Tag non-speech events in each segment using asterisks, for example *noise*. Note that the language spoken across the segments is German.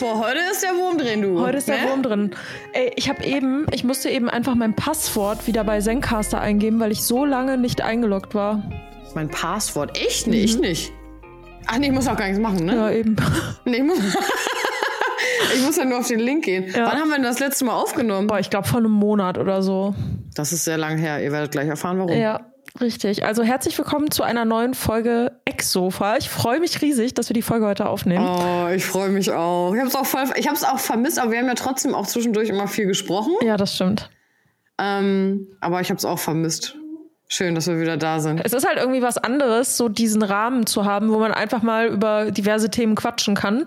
Boah, heute ist der Wurm drin, du. Heute ist der Ne? Wurm drin. Ey, ich habe eben, ich musste eben einfach mein Passwort wieder bei Zencaster eingeben, weil ich so lange nicht eingeloggt war. Mein Passwort. Echt nicht? Ich nicht. Ach nee, ich muss auch gar nichts machen, ne? Ja, eben. *laughs* Nee, ich muss, *laughs* ich muss ja nur auf den Link gehen. Ja. Wann haben wir denn das letzte Mal aufgenommen? Boah, ich glaube vor einem Monat oder so. Das ist sehr lang her. Ihr werdet gleich erfahren, warum. Ja, richtig. Also herzlich willkommen zu einer neuen Folge Ex-Sofa. Ich freue mich riesig, dass wir die Folge heute aufnehmen. Oh, ich freue mich auch. Ich habe es auch, voll- ich hab's auch vermisst, aber wir haben ja trotzdem auch zwischendurch immer viel gesprochen. Ja, das stimmt. Ähm, aber ich habe es auch vermisst. Schön, dass wir wieder da sind. Es ist halt irgendwie was anderes, so diesen Rahmen zu haben, wo man einfach mal über diverse Themen quatschen kann,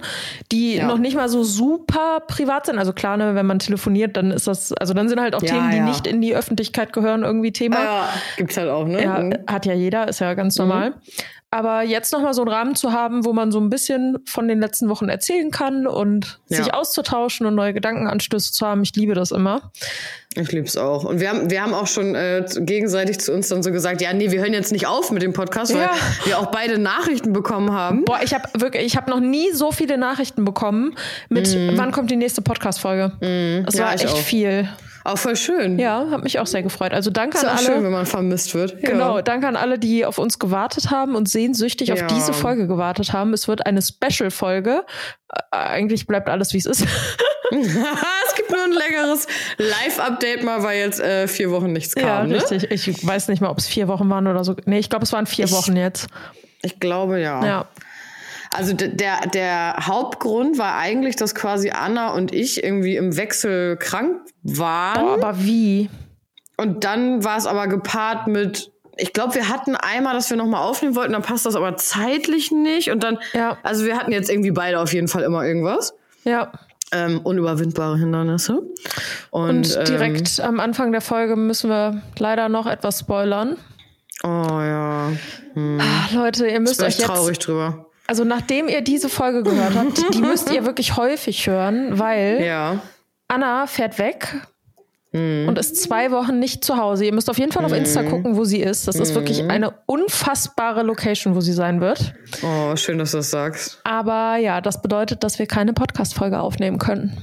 die Ja. noch nicht mal so super privat sind. Also klar, ne, wenn man telefoniert, dann ist das, also dann sind halt auch Ja, Themen, die ja. nicht in die Öffentlichkeit gehören, irgendwie Thema. Ja, gibt's halt auch, ne? Ja, Mhm. hat ja jeder, ist ja ganz normal. Aber jetzt nochmal so einen Rahmen zu haben, wo man so ein bisschen von den letzten Wochen erzählen kann und Ja. sich auszutauschen und neue Gedankenanstöße zu haben, ich liebe das immer. Ich lieb's auch. Und wir haben, wir haben auch schon äh, gegenseitig zu uns dann so gesagt, ja, nee, wir hören jetzt nicht auf mit dem Podcast, weil Ja. wir auch beide Nachrichten bekommen haben. Boah, ich habe wirklich, ich habe noch nie so viele Nachrichten bekommen mit, wann kommt die nächste Podcast-Folge. Das Mhm. Ja, war echt auch. viel. Auch voll schön. Ja, hat mich auch sehr gefreut. Also danke Ist an auch alle. schön, wenn man vermisst wird. Genau, Ja. danke an alle, die auf uns gewartet haben und sehnsüchtig auf Ja. diese Folge gewartet haben. Es wird eine Special-Folge. Eigentlich bleibt alles, wie es ist. *laughs* *laughs* es gibt nur ein längeres Live-Update mal, weil jetzt äh, vier Wochen nichts kam. ja, ne? richtig. Ich weiß nicht mal, ob es vier Wochen waren oder so. Nee, ich glaube, es waren vier Ich- Wochen jetzt. Ich glaube ja. Ja. Also der, der Hauptgrund war eigentlich, dass quasi Anna und ich irgendwie im Wechsel krank waren. Boah, aber wie? Und dann war es aber gepaart mit, ich glaube, wir hatten einmal, dass wir nochmal aufnehmen wollten, dann passt das aber zeitlich nicht. Und dann, Ja. also wir hatten jetzt irgendwie beide auf jeden Fall immer irgendwas. Ja. Ähm, unüberwindbare Hindernisse. Und, Und ähm, direkt am Anfang der Folge müssen wir leider noch etwas spoilern. oh ja, Ah, Leute, ihr müsst euch jetzt traurig drüber. Also nachdem ihr diese Folge gehört habt, *laughs* die müsst ihr wirklich häufig hören, weil Ja. Anna fährt weg Mhm. und ist zwei Wochen nicht zu Hause. Ihr müsst auf jeden Fall auf Insta gucken, wo sie ist. Das ist Mhm. wirklich eine unfassbare Location, wo sie sein wird. Oh, schön, dass du das sagst. Aber ja, das bedeutet, dass wir keine Podcast-Folge aufnehmen können.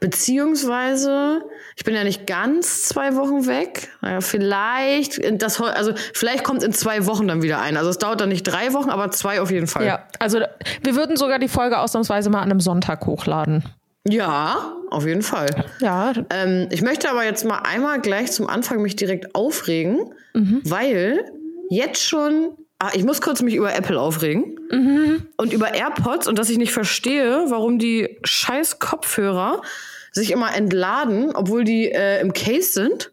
Beziehungsweise, ich bin ja nicht ganz zwei Wochen weg. Naja, vielleicht, das, also vielleicht kommt in zwei Wochen dann wieder ein. Also es dauert dann nicht drei Wochen, aber zwei auf jeden Fall. Ja, also wir würden sogar die Folge ausnahmsweise mal an einem Sonntag hochladen. Ja, auf jeden Fall. Ja, Ähm, ich möchte aber jetzt mal einmal gleich zum Anfang mich direkt aufregen, Mhm. weil jetzt schon, ah, ich muss kurz mich über Apple aufregen Mhm. und über AirPods und dass ich nicht verstehe, warum die scheiß Kopfhörer sich immer entladen, obwohl die äh, im Case sind.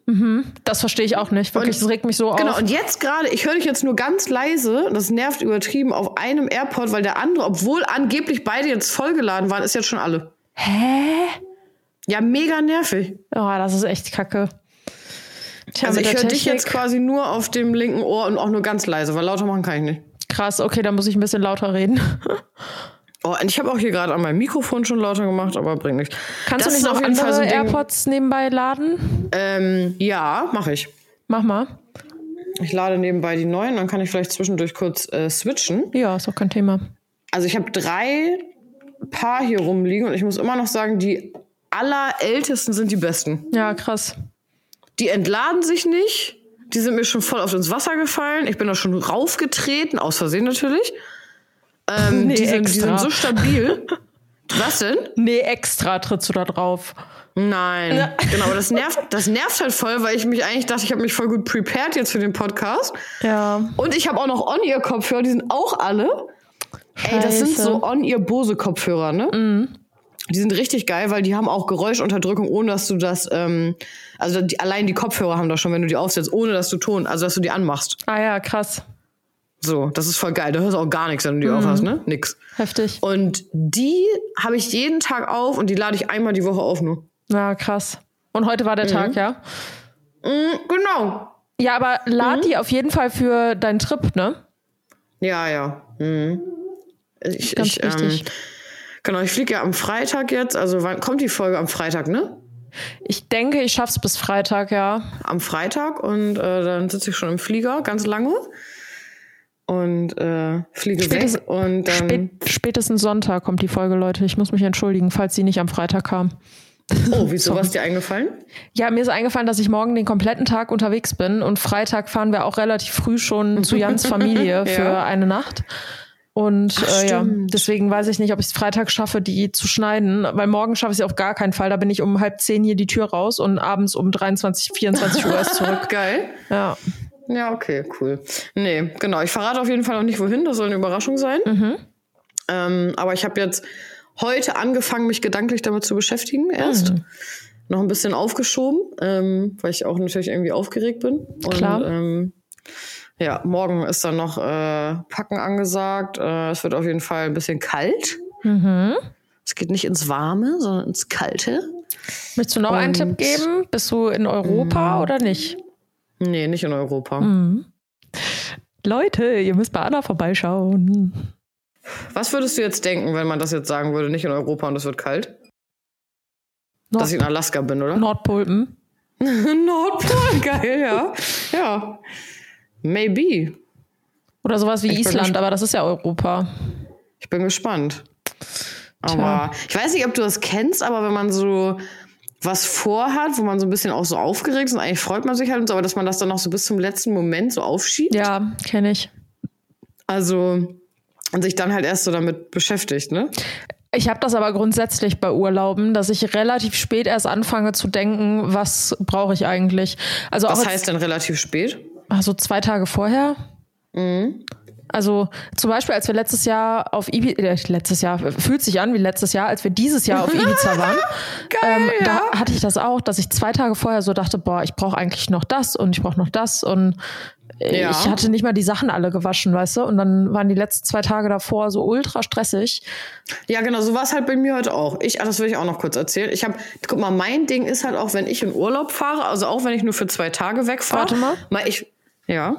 das verstehe ich auch nicht. Wirklich, Und- das regt mich so Genau, auf. und jetzt gerade, ich höre dich jetzt nur ganz leise, das nervt übertrieben, auf einem AirPod, weil der andere, obwohl angeblich beide jetzt vollgeladen waren, ist jetzt schon alle. Hä? Ja, mega nervig. Oh, das ist echt kacke. Tja, Also ich höre dich jetzt quasi nur auf dem linken Ohr und auch nur ganz leise, weil lauter machen kann ich nicht. Krass, okay, dann muss ich ein bisschen lauter reden. *laughs* Oh, und ich habe auch hier gerade an meinem Mikrofon schon lauter gemacht, aber bringt nichts. Kannst Das du nicht noch auf jeden Fall so AirPods nebenbei laden? Ähm, ja, mache ich. Mach mal. Ich lade nebenbei die neuen, dann kann ich vielleicht zwischendurch kurz äh, switchen. Ja, ist auch kein Thema. Also ich habe drei Paar hier rumliegen und ich muss immer noch sagen, die allerältesten sind die besten. Ja, krass. Die entladen sich nicht. Die sind mir schon voll auf ins Wasser gefallen. Ich bin da schon raufgetreten, aus Versehen natürlich. Ähm, *laughs* Nee, die, sind, die sind so stabil. Was denn? Nee, extra trittst du da drauf. Nein, genau, aber das nervt, das nervt halt voll, weil ich mich eigentlich dachte, ich habe mich voll gut prepared jetzt für den Podcast. Ja. Und ich habe auch noch On-Ear-Kopfhörer, die sind auch alle. Ey, das sind Scheiße. so On-Ear-Bose-Kopfhörer, ne? Die sind richtig geil, weil die haben auch Geräuschunterdrückung, ohne dass du das, ähm, also die, allein die Kopfhörer haben das schon, wenn du die aufsetzt, ohne dass du Ton, also dass du die anmachst. Ah ja, krass. So, das ist voll geil. Da hörst du auch gar nichts, wenn du die aufhast, ne? Nix. Heftig. Und die habe ich jeden Tag auf und die lade ich einmal die Woche auf nur. Ja, krass. Und heute war der Tag, ja? Mhm, genau. Ja, aber lad die auf jeden Fall für deinen Trip, ne? Ja, ja. Mhm. Ich, Ganz ich, ähm, wichtig. Genau, ich fliege ja am Freitag jetzt. Also wann kommt die Folge am Freitag, ne? Ich denke, ich schaff's bis Freitag, ja. Am Freitag und äh, dann sitze ich schon im Flieger ganz lange. und äh, fliege Spätest- weg. Und dann, Spät, spätestens Sonntag kommt die Folge, Leute. Ich muss mich entschuldigen, falls sie nicht am Freitag kam. oh, wieso *laughs* was dir eingefallen? Ja, mir ist eingefallen, dass ich morgen den kompletten Tag unterwegs bin und Freitag fahren wir auch relativ früh schon zu Jans Familie *laughs* für Ja. eine Nacht. Und Ach, äh, ja, deswegen weiß ich nicht, ob ich es Freitag schaffe, die zu schneiden, weil morgen schaffe ich es auf gar keinen Fall. Da bin ich um halb zehn hier die Tür raus und abends um 23, 24 Uhr erst *laughs* zurück. Geil. Ja. Ja, okay, cool. Nee, genau. Ich verrate auf jeden Fall noch nicht, wohin. Das soll eine Überraschung sein. Mhm. Ähm, aber ich habe jetzt heute angefangen, mich gedanklich damit zu beschäftigen erst. Mhm. Noch ein bisschen aufgeschoben, ähm, weil ich auch natürlich irgendwie aufgeregt bin. Und, Klar. Ähm, ja, morgen ist dann noch äh, Packen angesagt. Äh, es wird auf jeden Fall ein bisschen kalt. Mhm. Es geht nicht ins Warme, sondern ins Kalte. Möchtest du noch einen Und- Tipp geben? Bist du in Europa oder nicht? Nee, nicht in Europa. Mhm. Leute, ihr müsst bei Anna vorbeischauen. Was würdest du jetzt denken, wenn man das jetzt sagen würde, nicht in Europa und es wird kalt? Nord Dass ich in Alaska bin, oder? Nordpol. *laughs* Nordpol, geil, ja. Ja. Maybe. Oder sowas wie Ich Island, aber das ist ja Europa. Ich bin gespannt. Tja. Aber ich weiß nicht, ob du das kennst, aber wenn man so was vorhat, wo man so ein bisschen auch so aufgeregt ist und eigentlich freut man sich halt aber dass man das dann noch so bis zum letzten Moment so aufschiebt. Ja, kenne ich. Also und sich dann halt erst so damit beschäftigt, ne? Ich habe das aber grundsätzlich bei Urlauben, dass ich relativ spät erst anfange zu denken, was brauche ich eigentlich. Also Was heißt denn relativ spät? Also zwei Tage vorher. Mhm. Also zum Beispiel, als wir letztes Jahr auf Ibiza, äh, letztes Jahr, fühlt sich an wie letztes Jahr, als wir dieses Jahr auf *laughs* Ibiza waren, ähm, ja. da hatte ich das auch, dass ich zwei Tage vorher so dachte, boah, ich brauche eigentlich noch das und ich brauche noch das und äh, Ja. ich hatte nicht mal die Sachen alle gewaschen, weißt du? Und dann waren die letzten zwei Tage davor so ultra stressig. Ja, genau, so war es halt bei mir heute auch. Ich, das will ich auch noch kurz erzählen. Ich habe, guck mal, mein Ding ist halt auch, wenn ich in Urlaub fahre, also auch wenn ich nur für zwei Tage wegfahre. Warte mal. mal ich, ja.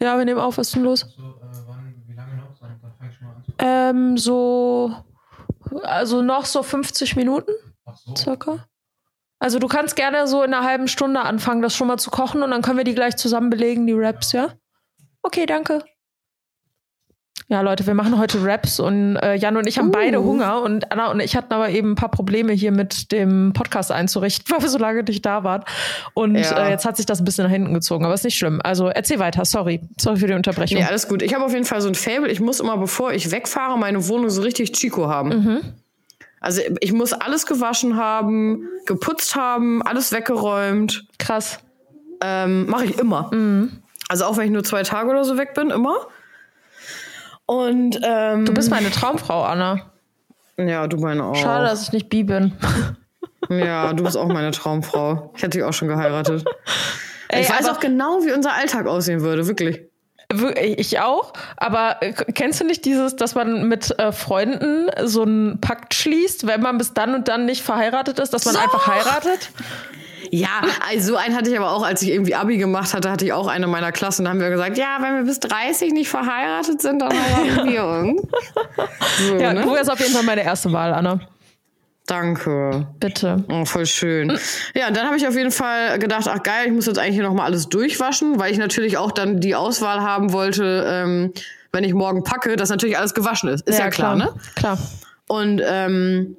Ja, wir nehmen auf, was ist denn los? So, äh, wann, wie lange noch? An zu. Ähm, so, also noch so 50 Minuten Ach so. circa. Also du kannst gerne so in einer halben Stunde anfangen, das schon mal zu kochen und dann können wir die gleich zusammen belegen, die Wraps, ja? Okay, danke. Ja, Leute, wir machen heute Raps und äh, Jan und ich haben Uh. beide Hunger und Anna und ich hatten aber eben ein paar Probleme hier mit dem Podcast einzurichten, *laughs* weil wir so lange nicht da waren. Und Ja. äh, jetzt hat sich das ein bisschen nach hinten gezogen, aber ist nicht schlimm. Also erzähl weiter, sorry. Sorry für die Unterbrechung. Nee, alles gut. Ich habe auf jeden Fall so ein Fable. Ich muss immer, bevor ich wegfahre, meine Wohnung so richtig Chico haben. Mhm. Also ich muss alles gewaschen haben, geputzt haben, alles weggeräumt. Krass. Ähm, Mache ich immer. Mhm. Also auch wenn ich nur zwei Tage oder so weg bin, immer. Und ähm, Du bist meine Traumfrau, Anna. ja, du meine auch. Schade, dass ich nicht Bi bin. *laughs* Ja, du bist auch meine Traumfrau. Ich hätte dich auch schon geheiratet. *laughs* Ey, ich weiß aber- auch genau, wie unser Alltag aussehen würde, wirklich. Wir- Ich auch, aber äh, kennst du nicht dieses, dass man mit äh, Freunden so einen Pakt schließt, wenn man bis dann und dann nicht verheiratet ist, dass man So. einfach heiratet? Ja, also so einen hatte ich aber auch, als ich irgendwie Abi gemacht hatte, hatte ich auch eine meiner Klassen. Da haben wir gesagt, ja, wenn wir bis 30 nicht verheiratet sind, dann heiraten *laughs* wir irgend. So, Ja, ne? du wärst auf jeden Fall meine erste Wahl, Anna. Danke. Bitte. Oh, voll schön. Ja, und dann habe ich auf jeden Fall gedacht, ach geil, ich muss jetzt eigentlich hier nochmal alles durchwaschen, weil ich natürlich auch dann die Auswahl haben wollte, ähm, wenn ich morgen packe, dass natürlich alles gewaschen ist. Ist ja, klar, ne? Klar. Und ähm,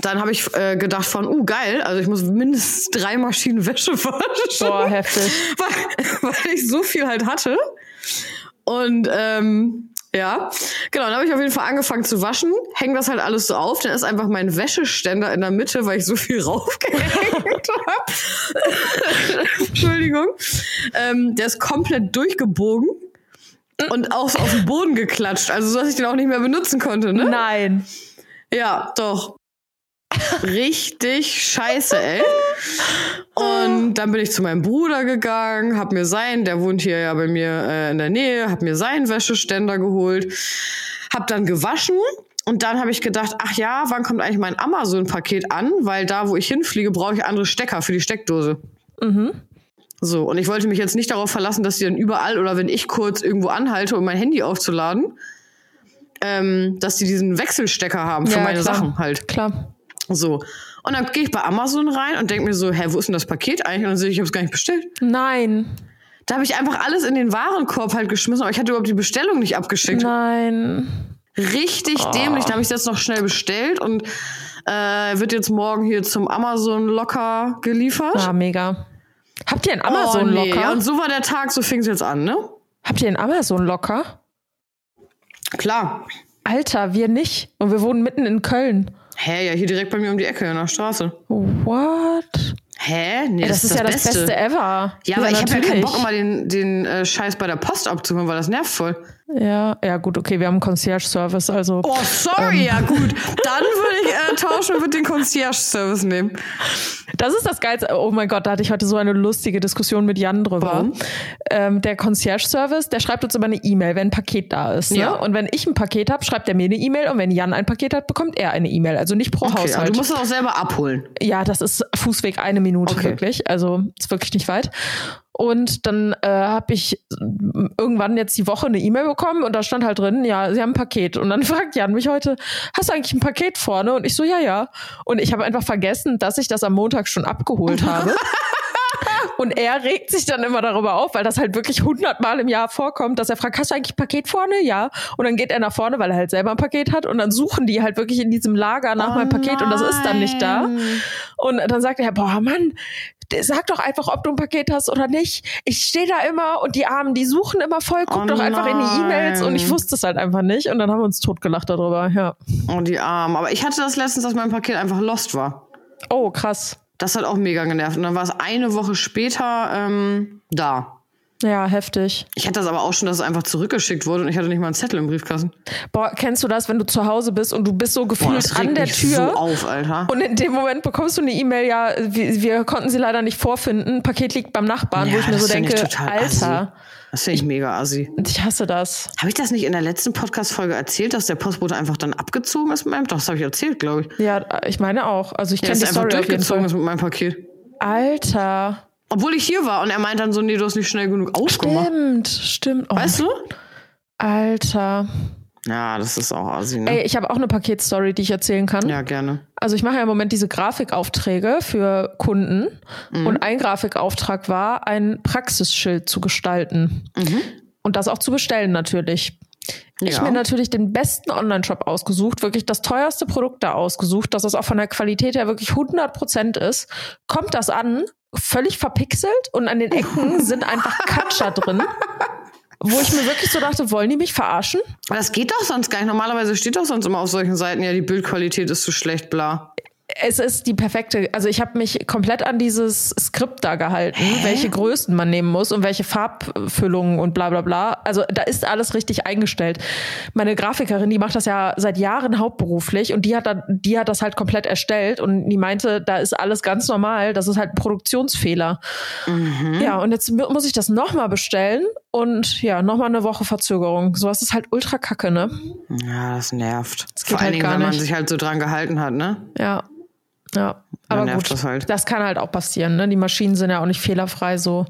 dann habe ich äh, gedacht von, uh, geil, also ich muss mindestens drei Maschinen Wäsche *laughs* waschen. Boah, heftig. weil, weil ich so viel halt hatte. Und ähm, ja, genau, dann habe ich auf jeden Fall angefangen zu waschen, hänge das halt alles so auf, dann ist einfach mein Wäscheständer in der Mitte, weil ich so viel *laughs* raufgehängt habe. *laughs* Entschuldigung. Ähm, der ist komplett durchgebogen und auch so auf den Boden geklatscht, also so, dass ich den auch nicht mehr benutzen konnte, ne? Nein. Ja, doch. Richtig scheiße, ey. Und dann bin ich zu meinem Bruder gegangen, hab mir sein, der wohnt hier ja bei mir äh, in der Nähe, hab mir seinen Wäscheständer geholt, hab dann gewaschen und dann habe ich gedacht, ach ja, wann kommt eigentlich mein Amazon-Paket an? Weil da, wo ich hinfliege, brauche ich andere Stecker für die Steckdose. So, und ich wollte mich jetzt nicht darauf verlassen, dass die dann überall oder wenn ich kurz irgendwo anhalte, um mein Handy aufzuladen, ähm, dass die diesen Wechselstecker haben für Ja, meine klar. Sachen halt. Klar. So. Und dann gehe ich bei Amazon rein und denke mir so, hä, wo ist denn das Paket eigentlich? Und dann sehe ich, ich habe es gar nicht bestellt. Nein. Da habe ich einfach alles in den Warenkorb halt geschmissen, aber ich hatte überhaupt die Bestellung nicht abgeschickt. Nein. Richtig Oh. dämlich. Da habe ich das noch schnell bestellt und äh, wird jetzt morgen hier zum Amazon locker geliefert. Ah, mega. Habt ihr einen oh, Amazon nee. locker? Ja, und so war der Tag, so fing es jetzt an, ne? Habt ihr einen Amazon locker? Klar. Alter, wir nicht. Und wir wohnen mitten in Köln. Hä, ja, hier direkt bei mir um die Ecke in der Straße. What? Hä? Nee, Ey, das, ist ja das Beste ever. Ja, aber ich habe ja keinen. Bock, immer den, den äh, Scheiß bei der Post abzuholen, weil das nervt voll. Ja, ja, gut, okay, wir haben einen Concierge-Service, also. Oh, sorry, ja gut. Dann würde ich äh, tauschen und würde den Concierge-Service nehmen. Das ist das Geilste. Oh mein Gott, da hatte ich heute so eine lustige Diskussion mit Jan drüber. Warum? Ähm, der Concierge-Service, der schreibt uns immer eine E-Mail, wenn ein Paket da ist. Ne? Ja. Und wenn ich ein Paket habe, schreibt er mir eine E-Mail und wenn Jan ein Paket hat, bekommt er eine E-Mail. Also nicht pro Okay, aber Haushalt. du musst es auch selber abholen. Ja, das ist Fußweg eine Minute Okay. wirklich. Also ist wirklich nicht weit. Und dann äh, habe ich irgendwann jetzt die Woche eine E-Mail bekommen und da stand halt drin, ja, sie haben ein Paket. Und dann *laughs* fragt Jan mich heute, hast du eigentlich ein Paket vorne? Und ich so, ja, ja. Und ich habe einfach vergessen, dass ich das am Montag schon abgeholt habe. Und er regt sich dann immer darüber auf, weil das halt wirklich hundertmal im Jahr vorkommt, dass er fragt, hast du eigentlich ein Paket vorne? Ja. Und dann geht er nach vorne, weil er halt selber ein Paket hat. Und dann suchen die halt wirklich in diesem Lager nach Oh meinem Paket und das ist dann nicht da. nein. Und dann sagt er, boah, Mann, sag doch einfach, ob du ein Paket hast oder nicht. Ich stehe da immer und die Armen, die suchen immer voll, guck Oh doch einfach in die E-Mails und ich nein. wusste es halt einfach nicht. Und dann haben wir uns totgelacht darüber, ja. Oh, die Armen. Aber ich hatte das letztens, dass mein Paket einfach lost war. Oh, krass. Das hat auch mega genervt. Und dann war es eine Woche später ähm, da. Ja, heftig. Ich hatte das aber auch schon, dass es einfach zurückgeschickt wurde und ich hatte nicht mal einen Zettel im Briefkasten. Boah, kennst du das, wenn du zu Hause bist und du bist so Boah, gefühlt regt an der Tür? so auf, Alter. Und in dem Moment bekommst du eine E-Mail, ja, wir, wir konnten sie leider nicht vorfinden. Paket liegt beim Nachbarn, wo Ja, ich mir so denke, total Alter, Das finde ich mega assi. ich hasse das. Habe ich das nicht in der letzten Podcast-Folge erzählt, dass der Postbote einfach dann abgezogen ist mit meinem? Doch, das habe ich erzählt, glaube ich. Ja, ich meine auch. Also ich kenne ist die einfach Story jeden durchgezogen ist mit meinem Paket. Alter. Obwohl ich hier war und er meint dann so, nee, du hast nicht schnell genug aufgemacht. Stimmt, stimmt. Oh, Weißt du? Alter. Ja, das ist auch assi, ne? Ey, ich habe auch eine Paketstory, die ich erzählen kann. Ja, gerne. Also ich mache ja im Moment diese Grafikaufträge für Kunden. Mhm. Und ein Grafikauftrag war, ein Praxisschild zu gestalten. Und das auch zu bestellen natürlich. Ich Ja. mir natürlich den besten Online-Shop ausgesucht, wirklich das teuerste Produkt da ausgesucht, dass das auch von der Qualität her wirklich 100% ist. Kommt das an, völlig verpixelt und an den Ecken *laughs* sind einfach Katscher drin. Wo ich mir wirklich so dachte, wollen die mich verarschen? Das geht doch sonst gar nicht. Normalerweise steht doch sonst immer auf solchen Seiten, ja, die Bildqualität ist zu schlecht, bla. Es ist die perfekte, also ich habe mich komplett an dieses Skript da gehalten, welche Größen man nehmen muss und welche Farbfüllungen und bla bla bla. Also da ist alles richtig eingestellt. Meine Grafikerin, die macht das ja seit Jahren hauptberuflich und die hat, da, die hat das halt komplett erstellt und die meinte, da ist alles ganz normal, das ist halt ein Produktionsfehler. Ja, und jetzt mu- muss ich das nochmal bestellen und ja, nochmal eine Woche Verzögerung. Sowas ist halt ultra kacke, ne? Ja, das nervt. geht Vor allen halt Dingen, wenn man nicht. sich halt so dran gehalten hat, ne? Ja. Ja. Aber gut, das halt. das kann halt auch passieren, ne? Die Maschinen sind ja auch nicht fehlerfrei so.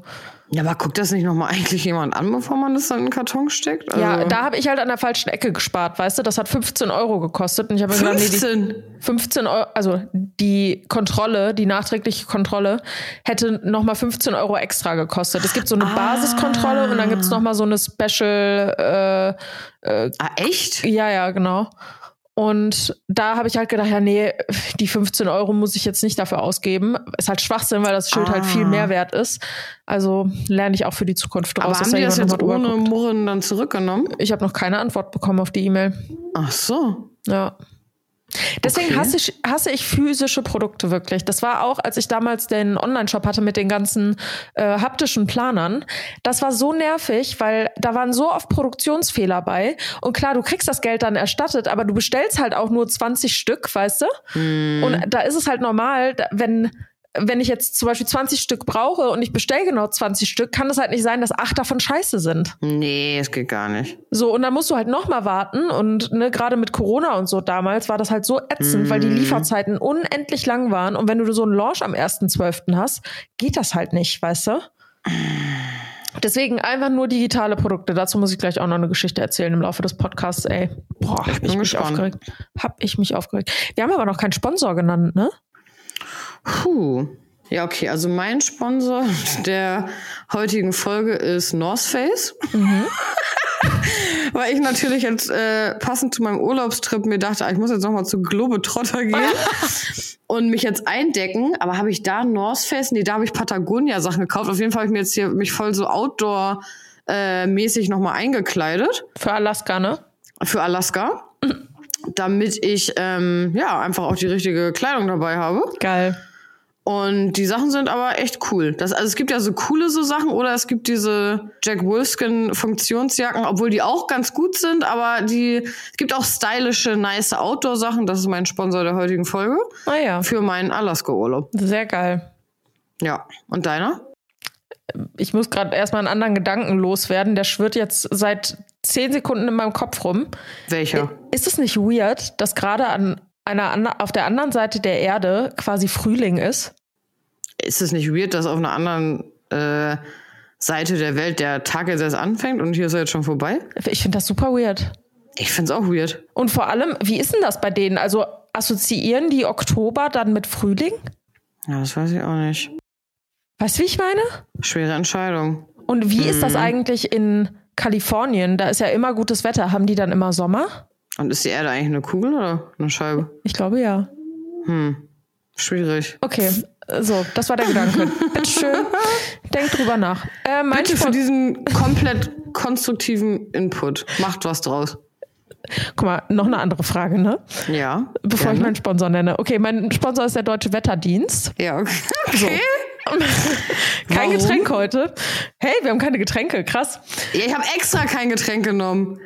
Ja, aber guckt das nicht nochmal eigentlich jemand an, bevor man das dann in den Karton steckt? Also Ja, da habe ich halt an der falschen Ecke gespart, weißt du? Das hat 15 Euro gekostet. Und ich habe mir gedacht, nee, die 15. 15 Euro, also die Kontrolle, die nachträgliche Kontrolle, hätte nochmal 15 Euro extra gekostet. Es gibt so eine Basiskontrolle und dann gibt's noch nochmal so eine Special, äh, Ah, echt? ja, ja, genau. Und da habe ich halt gedacht, ja, nee, die 15 Euro muss ich jetzt nicht dafür ausgeben. Ist halt Schwachsinn, weil das Schild halt Ah. viel mehr wert ist. Also lerne ich auch für die Zukunft Aber draus. dass haben die das jetzt ohne guckt. Murren dann zurückgenommen? Ich habe noch keine Antwort bekommen auf die E-Mail. Ach so. Ja. Deswegen Okay. hasse, ich, hasse ich physische Produkte wirklich. Das war auch, als ich damals den Online-Shop hatte mit den ganzen äh, haptischen Planern. Das war so nervig, weil da waren so oft Produktionsfehler bei. Und klar, du kriegst das Geld dann erstattet, aber du bestellst halt auch nur 20 Stück, weißt du? Hm. Und da ist es halt normal, wenn wenn ich jetzt zum Beispiel 20 Stück brauche und ich bestelle genau 20 Stück, kann es halt nicht sein, dass acht davon scheiße sind. Nee, es geht gar nicht. So, und dann musst du halt noch mal warten. Und ne, gerade mit Corona und so damals war das halt so ätzend, weil die Lieferzeiten unendlich lang waren. Und wenn du so einen Launch am 1.12. hast, geht das halt nicht, weißt du? Deswegen einfach nur digitale Produkte. Dazu muss ich gleich auch noch eine Geschichte erzählen im Laufe des Podcasts, ey. Boah, hab bin ich mich aufgeregt. Hab ich mich aufgeregt. Wir haben aber noch keinen Sponsor genannt, ne? Puh. Ja, okay, also mein Sponsor der heutigen Folge ist North Face. *laughs* Weil ich natürlich jetzt äh, passend zu meinem Urlaubstrip mir dachte, ah, ich muss jetzt nochmal zu Globetrotter gehen *laughs* und mich jetzt eindecken. Aber habe ich da North Face? Nee, da habe ich Patagonia-Sachen gekauft. Auf jeden Fall habe ich mir jetzt hier mich voll so Outdoor-mäßig nochmal eingekleidet Für Alaska, ne? für Alaska. Damit ich ähm, ja einfach auch die richtige Kleidung dabei habe. Geil. Und die Sachen sind aber echt cool. Das, also es gibt ja so coole so Sachen oder es gibt diese Jack Wolfskin Funktionsjacken, obwohl die auch ganz gut sind, aber die, es gibt auch stylische, nice Outdoor-Sachen. Das ist mein Sponsor der heutigen Folge. Ah ja, Für meinen Alaska-Urlaub. sehr geil. Ja. Und deiner? Ich muss gerade erstmal einen anderen Gedanken loswerden. Der schwirrt jetzt seit zehn Sekunden in meinem Kopf rum. Welcher? Ist es nicht weird, dass gerade an einer auf der anderen Seite der Erde quasi Frühling ist? Ist es nicht weird, dass auf einer anderen äh, Seite der Welt der Tag jetzt erst anfängt und hier ist er jetzt schon vorbei? Ich finde das super weird. Ich find's auch weird. Und vor allem, wie ist denn das bei denen? Also assoziieren die Oktober dann mit Frühling? Ja, das weiß ich auch nicht. Weißt du, wie ich meine? Schwere Entscheidung. Und wie ist das eigentlich in Kalifornien? Da ist ja immer gutes Wetter. Haben die dann immer Sommer? Und ist die Erde eigentlich eine Kugel oder eine Scheibe? Ich glaube ja. Schwierig. Okay, so, das war der Gedanke. *laughs* Bitteschön. Denk drüber nach. Äh, mein Bitte für Spon- diesen komplett konstruktiven Input. Macht was draus. Guck mal, noch eine andere Frage, ne? Ja. Bevor ich gerne. meinen Sponsor nenne. Okay, mein Sponsor ist der Deutsche Wetterdienst. Ja, okay. okay. *laughs* Kein Warum? Getränk heute. Hey, wir haben keine Getränke. Krass. Ja, ich habe extra kein Getränk genommen.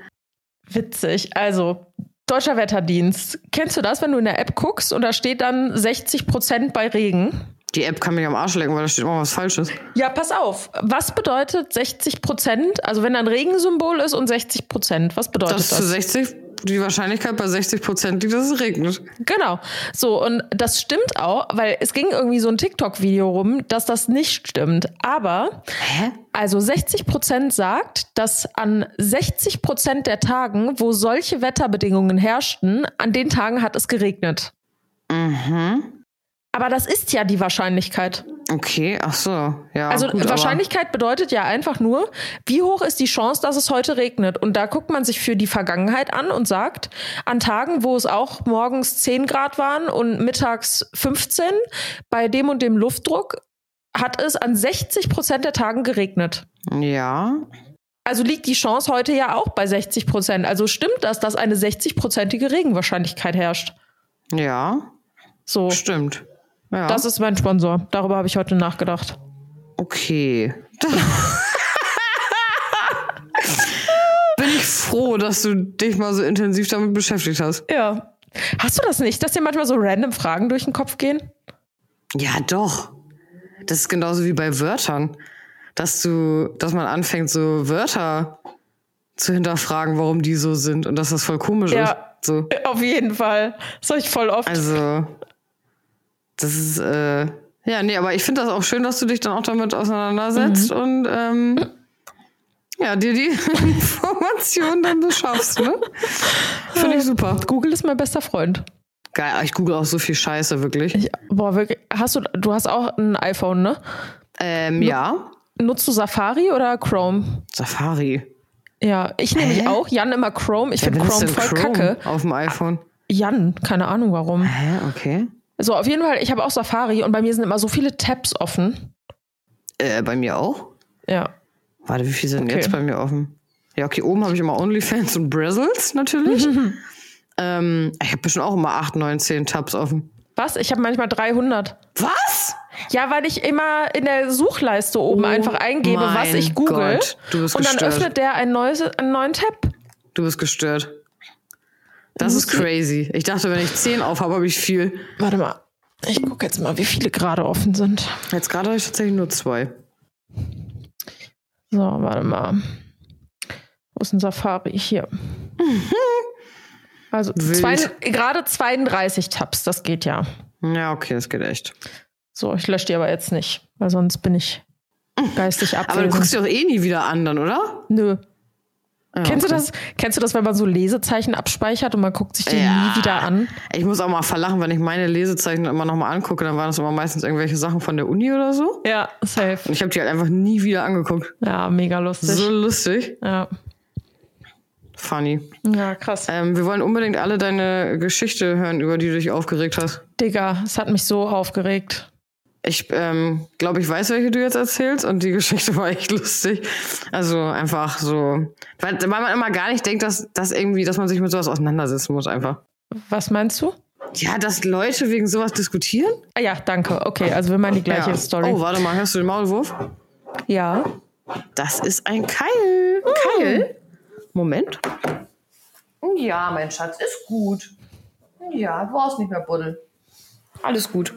Witzig. Also, Deutscher Wetterdienst. Kennst du das, wenn du in der App guckst und da steht dann 60 Prozent bei Regen? Die App kann mich am Arsch lecken, weil da steht immer was Falsches. Ja, pass auf. Was bedeutet 60 Prozent? Also, wenn da ein Regensymbol ist und 60 Prozent, was bedeutet Das das? zu 60, die Wahrscheinlichkeit bei 60 Prozent liegt, dass es regnet. Genau. So, und das stimmt auch, weil es ging irgendwie so ein TikTok-Video rum, dass das nicht stimmt. Aber, Hä? also 60 Prozent sagt, dass an 60 Prozent der Tagen, wo solche Wetterbedingungen herrschten, an den Tagen hat es geregnet. Mhm. Aber das ist ja die Wahrscheinlichkeit. Okay, ach so. Ja, Also gut, Wahrscheinlichkeit bedeutet ja einfach nur, wie hoch ist die Chance, dass es heute regnet? Und da guckt man sich für die Vergangenheit an und sagt, an Tagen, wo es auch morgens 10 Grad waren und mittags 15, bei dem und dem Luftdruck hat es an 60 Prozent der Tagen geregnet. Ja. Also liegt die Chance heute ja auch bei 60 Prozent. Also stimmt das, dass eine 60-prozentige Regenwahrscheinlichkeit herrscht? Ja. So, Stimmt. Ja. das ist mein Sponsor. Darüber habe ich heute nachgedacht. Okay. Bin ich froh, dass du dich mal so intensiv damit beschäftigt hast. Ja. Hast du das nicht, dass dir manchmal so random Fragen durch den Kopf gehen? Ja, doch. Das ist genauso wie bei Wörtern. Dass du, dass man anfängt, so Wörter zu hinterfragen, warum die so sind und dass das voll komisch Ja. ist. So. Auf jeden Fall. Das habe ich voll oft. Also, das ist, äh, ja, nee, aber ich finde das auch schön, dass du dich dann auch damit auseinandersetzt und ähm, ja, dir die *laughs* Information dann beschaffst, ne? Finde ich super. Google ist mein bester Freund. Geil, ich google auch so viel Scheiße, wirklich. Ich, boah, wirklich. Hast du, du hast auch ein iPhone, ne? Ähm, ja. Nutzt du Safari oder Chrome? Safari. Ja, ich nehme mich auch. Jan immer Chrome. Ich finde Chrome voll kacke. Auf dem iPhone. Jan, keine Ahnung warum. Hä, okay. So, auf jeden Fall, ich habe auch Safari und bei mir sind immer so viele Tabs offen. Äh, bei mir auch? Ja. Warte, wie viel sind Okay. jetzt bei mir offen? Ja, okay, oben habe ich immer OnlyFans und Brazzles natürlich. *laughs* ähm, ich habe bestimmt auch immer 8, 9, 10 Tabs offen. Was? Ich habe manchmal 300. Was? Ja, weil ich immer in der Suchleiste oben Oh einfach eingebe, was ich google. Gott, und dann gestört. öffnet der ein neues, einen neuen Tab. Du bist gestört. Das ist crazy. Ich dachte, wenn ich 10 auf habe, habe ich viel. Warte mal. Ich gucke jetzt mal, wie viele gerade offen sind. Jetzt gerade habe ich tatsächlich nur zwei. So, warte mal. Wo ist ein Safari? Hier. *laughs* Also zwei, gerade 32 Tabs, das geht ja. Ja, okay, das geht echt. So, ich lösche die aber jetzt nicht, weil sonst bin ich *laughs* geistig Aber du abwesend. guckst dir doch eh nie wieder an, dann, oder? Nö. Ja, Kennst du okay. das? Kennst du das, wenn man so Lesezeichen abspeichert und man guckt sich die Ja. nie wieder an? Ich muss auch mal verlachen, wenn ich meine Lesezeichen immer nochmal angucke, dann waren das immer meistens irgendwelche Sachen von der Uni oder so. Ja, safe. Und ich habe die halt einfach nie wieder angeguckt. Ja, mega lustig. So lustig. Ja. Funny. ja, krass. Ähm, wir wollen unbedingt alle deine Geschichte hören, über die du dich aufgeregt hast. Digga, es hat mich so aufgeregt. Ich ähm, glaube, ich weiß, welche du jetzt erzählst und die Geschichte *laughs* war echt lustig. Also einfach so, weil, weil man immer gar nicht denkt, dass, dass irgendwie, dass man sich mit sowas auseinandersetzen muss einfach. Was meinst du? Ja, dass Leute wegen sowas diskutieren? Ah ja, danke. Okay, also wir meinen die gleiche ja. Story. Oh, warte mal, hörst du den Maulwurf? Ja. Das ist ein Keil. Ein Keil? Moment. Ja, mein Schatz, ist gut. Ja, du brauchst nicht mehr buddeln. Alles gut.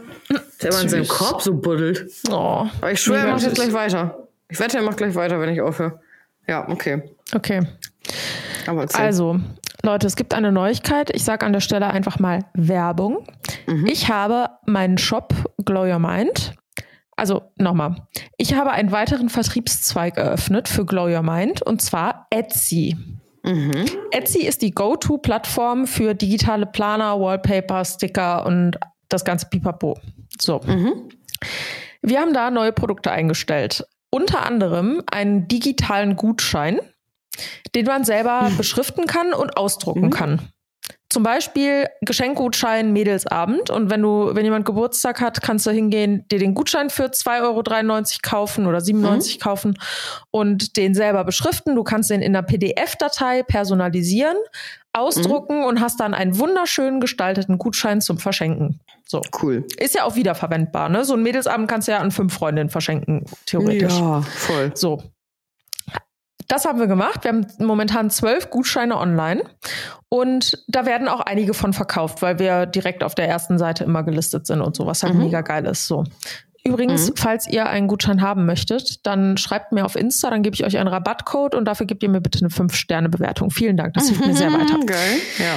Der immer in seinem. Korb so buddelt. Oh. Aber ich schwöre, er macht jetzt gleich weiter. Ich wette, er macht gleich weiter, wenn ich aufhöre. Ja, okay. Okay. Aber erzähl. Also, Leute, es gibt eine Neuigkeit. Ich sage an der Stelle einfach mal Werbung. Ich habe meinen Shop Glow Your Mind. Also nochmal. Ich habe einen weiteren Vertriebszweig eröffnet für Glow Your Mind und zwar Etsy. Etsy ist die Go-To-Plattform für digitale Planer, Wallpaper, Sticker und das ganze Pipapo. So. Wir haben da neue Produkte eingestellt. Unter anderem einen digitalen Gutschein, den man selber beschriften kann und ausdrucken kann. Zum Beispiel Geschenkgutschein Mädelsabend. Und wenn du, wenn jemand Geburtstag hat, kannst du hingehen, dir den Gutschein für 2,93 Euro kaufen oder 97 kaufen und den selber beschriften. Du kannst den in einer PDF-Datei personalisieren, ausdrucken und hast dann einen wunderschön gestalteten Gutschein zum Verschenken. So. cool. Ist ja auch wiederverwendbar, ne? So ein Mädelsabend kannst du ja an fünf Freundinnen verschenken, theoretisch. Ja, voll. So. Das haben wir gemacht. Wir haben momentan zwölf Gutscheine online und da werden auch einige von verkauft, weil wir direkt auf der ersten Seite immer gelistet sind und so, was halt mega geil ist. So. Übrigens, falls ihr einen Gutschein haben möchtet, dann schreibt mir auf Insta, dann gebe ich euch einen Rabattcode und dafür gebt ihr mir bitte eine 5-Sterne-Bewertung. Vielen Dank, das hilft mir sehr weiter. Mhm, *laughs* Geil. Ja.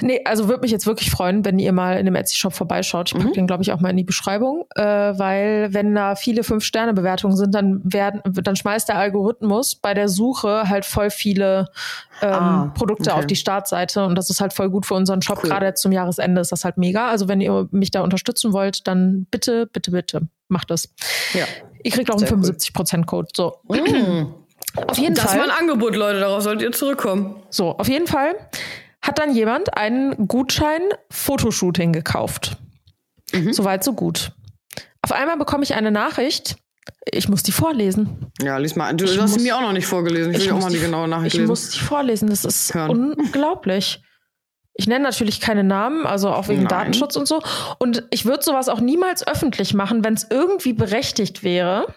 Nee, also würde mich jetzt wirklich freuen, wenn ihr mal in dem Etsy-Shop vorbeischaut. Ich packe Mhm. den, glaube ich, auch mal in die Beschreibung, äh, weil wenn da viele Fünf-Sterne-Bewertungen sind, dann werden, dann schmeißt der Algorithmus bei der Suche halt voll viele ähm, Ah, Produkte okay. auf die Startseite und das ist halt voll gut für unseren Shop. Cool. Gerade jetzt zum Jahresende ist das halt mega. Also wenn ihr mich da unterstützen wollt, dann bitte, bitte, bitte macht das. Ja. Ihr kriegt auch einen Sehr cool. 75%-Code. So. Auf jeden Das Fall. war ein Angebot, Leute. Darauf solltet ihr zurückkommen. So, auf jeden Fall hat dann jemand einen Gutschein Fotoshooting gekauft. Soweit, so gut. Auf einmal bekomme ich eine Nachricht. Ich muss die vorlesen. Ja, lies mal. Du, Ich du hast sie mir auch noch nicht vorgelesen. Ich will auch muss mal die genaue Nachricht Ich lesen. muss die vorlesen. Das ist Hören. unglaublich. Ich nenne natürlich keine Namen, also auch wegen Nein. Datenschutz und so. Und ich würde sowas auch niemals öffentlich machen, wenn es irgendwie berechtigt wäre.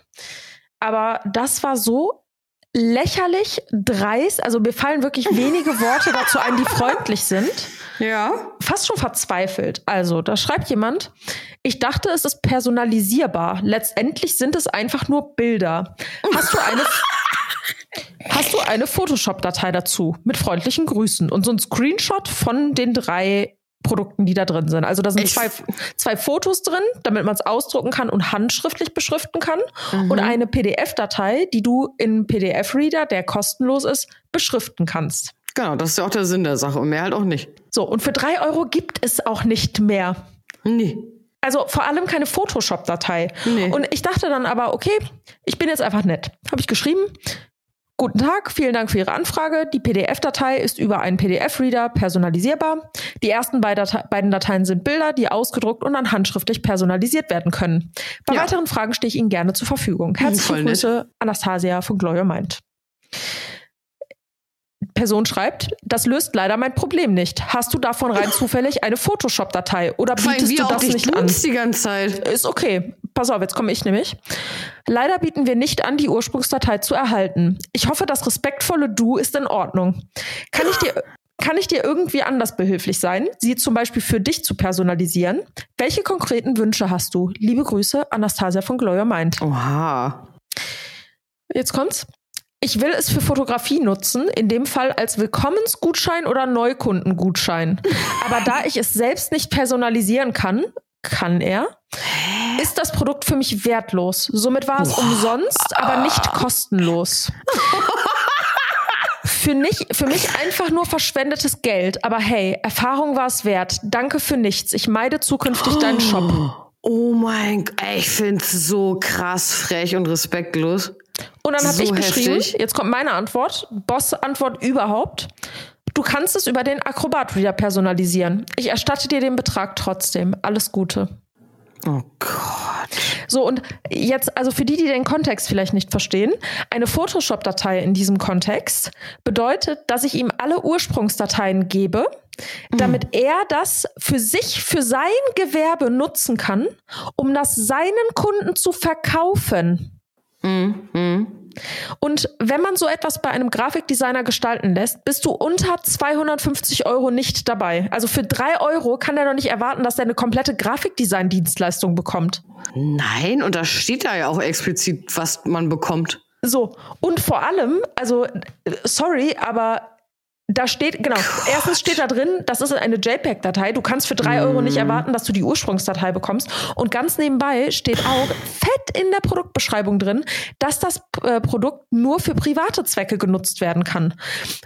Aber das war so lächerlich dreist. Also mir fallen wirklich wenige *laughs* Worte dazu ein, die freundlich sind. ja. fast schon verzweifelt. Also, da schreibt jemand, ich dachte, es ist personalisierbar. Letztendlich sind es einfach nur Bilder. Hast du eine, *laughs* hast du eine Photoshop-Datei dazu mit freundlichen Grüßen und so ein Screenshot von den drei Produkten, die da drin sind. Also da sind Ich- zwei, zwei Fotos drin, damit man es ausdrucken kann und handschriftlich beschriften kann. Und eine PDF-Datei, die du in PDF-Reader, der kostenlos ist, beschriften kannst. Genau, das ist ja auch der Sinn der Sache. Und mehr halt auch nicht. So, und für drei Euro gibt es auch nicht mehr. Nee. Also vor allem keine Photoshop-Datei. Nee. Und ich dachte dann aber, okay, ich bin jetzt einfach nett. Habe ich geschrieben. Guten Tag, vielen Dank für Ihre Anfrage. Die PDF-Datei ist über einen PDF-Reader personalisierbar. Die ersten beiden Date- beiden Dateien sind Bilder, die ausgedruckt und dann handschriftlich personalisiert werden können. Bei Ja. weiteren Fragen stehe ich Ihnen gerne zur Verfügung. Herzliche Voll nett. Grüße, Anastasia von Your Mind. Person schreibt, das löst leider mein Problem nicht. Hast du davon rein *laughs* zufällig eine Photoshop-Datei oder bietest du das nicht an? die ganze Zeit. Ist okay. Pass auf, jetzt komme ich nämlich. Leider bieten wir nicht an, die Ursprungsdatei zu erhalten. Ich hoffe, das respektvolle Du ist in Ordnung. Kann ich dir, kann ich dir irgendwie anders behilflich sein, sie zum Beispiel für dich zu personalisieren? Welche konkreten Wünsche hast du? Liebe Grüße, Anastasia von Glow Your Mind. Oha. Jetzt kommt's. Ich will es für Fotografie nutzen, in dem Fall als Willkommensgutschein oder Neukundengutschein. Aber da ich es selbst nicht personalisieren kann, kann er, ist das Produkt für mich wertlos. Somit war es umsonst, aber nicht kostenlos. *laughs* für, nicht, für mich einfach nur verschwendetes Geld. Aber hey, Erfahrung war es wert. Danke für nichts. Ich meide zukünftig deinen Shop. Oh mein Gott, ich find's so krass frech und respektlos. Und dann habe So ich geschrieben, heftig. jetzt kommt meine Antwort, Boss-Antwort überhaupt. Du kannst es über den Acrobat Reader personalisieren. Ich erstatte dir den Betrag trotzdem. Alles Gute. Oh Gott. So, und jetzt, also für die, die den Kontext vielleicht nicht verstehen, eine Photoshop-Datei in diesem Kontext bedeutet, dass ich ihm alle Ursprungsdateien gebe, damit er das für sich, für sein Gewerbe nutzen kann, um das seinen Kunden zu verkaufen. Und wenn man so etwas bei einem Grafikdesigner gestalten lässt, bist du unter 250 Euro nicht dabei. Also für drei Euro kann er doch nicht erwarten, dass er eine komplette Grafikdesign-Dienstleistung bekommt. Nein, und da steht da ja auch explizit, was man bekommt. So, und vor allem, also, äh, sorry, aber da steht, genau, erstens steht da drin, das ist eine JPEG-Datei. Du kannst für drei Euro nicht erwarten, dass du die Ursprungsdatei bekommst. Und ganz nebenbei steht auch fett in der Produktbeschreibung drin, dass das äh, Produkt nur für private Zwecke genutzt werden kann.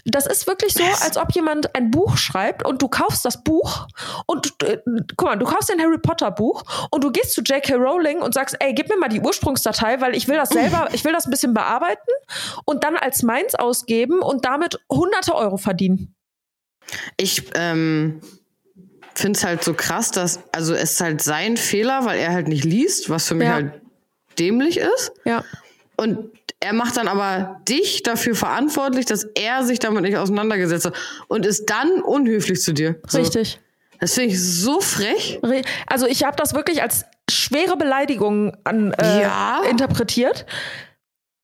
Das ist wirklich so, als ob jemand ein Buch schreibt und du kaufst das Buch und äh, guck mal, du kaufst ein Harry Potter Buch und du gehst zu J.K. Rowling und sagst, ey, gib mir mal die Ursprungsdatei, weil ich will das selber, ich will das ein bisschen bearbeiten und dann als meins ausgeben und damit hunderte Euro verdienen. Ich ähm, finde es halt so krass, dass, also es ist halt sein Fehler, weil er halt nicht liest, was für mich Ja. halt dämlich ist. Ja. Und er macht dann aber dich dafür verantwortlich, dass er sich damit nicht auseinandergesetzt hat und ist dann unhöflich zu dir. So. Richtig. Das finde ich so frech. Re- Also ich habe das wirklich als schwere Beleidigung an, äh, Ja. interpretiert.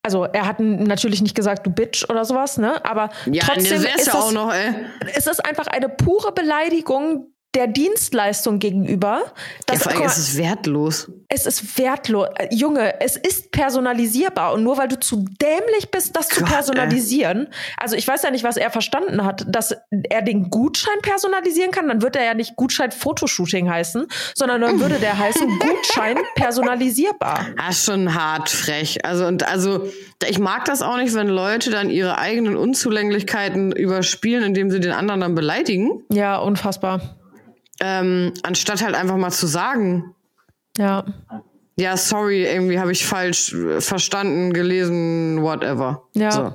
Also er hat natürlich nicht gesagt, du Bitch oder sowas, ne? Aber Ja, trotzdem ne, wär's ist das, auch noch, ey. es ist einfach eine pure Beleidigung der Dienstleistung gegenüber. Ja, Das, vor allem, guck mal, es ist wertlos. es ist wertlos. Äh, Junge, es ist personalisierbar. Und nur weil du zu dämlich bist, das zu Gott, ey. personalisieren. Also ich weiß ja nicht, was er verstanden hat, dass er den Gutschein personalisieren kann. Dann wird er ja nicht Gutschein Fotoshooting heißen, sondern dann würde der heißen *laughs* Gutschein personalisierbar. Ist schon hart frech. Also, und also, ich mag das auch nicht, wenn Leute dann ihre eigenen Unzulänglichkeiten überspielen, indem sie den anderen dann beleidigen. Ja, unfassbar. Ähm, anstatt halt einfach mal zu sagen, Ja. ja, sorry, irgendwie habe ich falsch äh, verstanden, gelesen, whatever. Ja. So.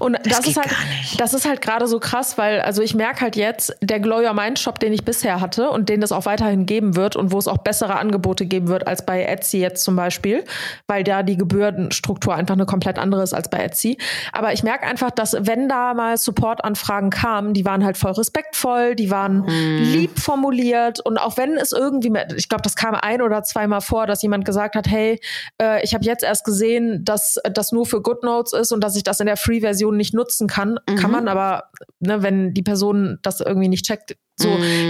Und das, geht ist halt, das ist halt gerade so krass, weil, also ich merke halt jetzt, der Glow Your Mind Shop, den ich bisher hatte und den es auch weiterhin geben wird und wo es auch bessere Angebote geben wird als bei Etsy jetzt zum Beispiel, weil da die Gebührenstruktur einfach eine komplett andere ist als bei Etsy. Aber ich merke einfach, dass wenn da mal Supportanfragen kamen, die waren halt voll respektvoll, die waren lieb formuliert und auch wenn es irgendwie, mit- ich glaube, das kam ein oder zweimal vor, dass jemand gesagt hat, hey, äh, ich habe jetzt erst gesehen, dass das nur für GoodNotes ist und dass ich das in der Free-Version nicht nutzen kann. Kann man aber, ne, wenn die Person das irgendwie nicht checkt, so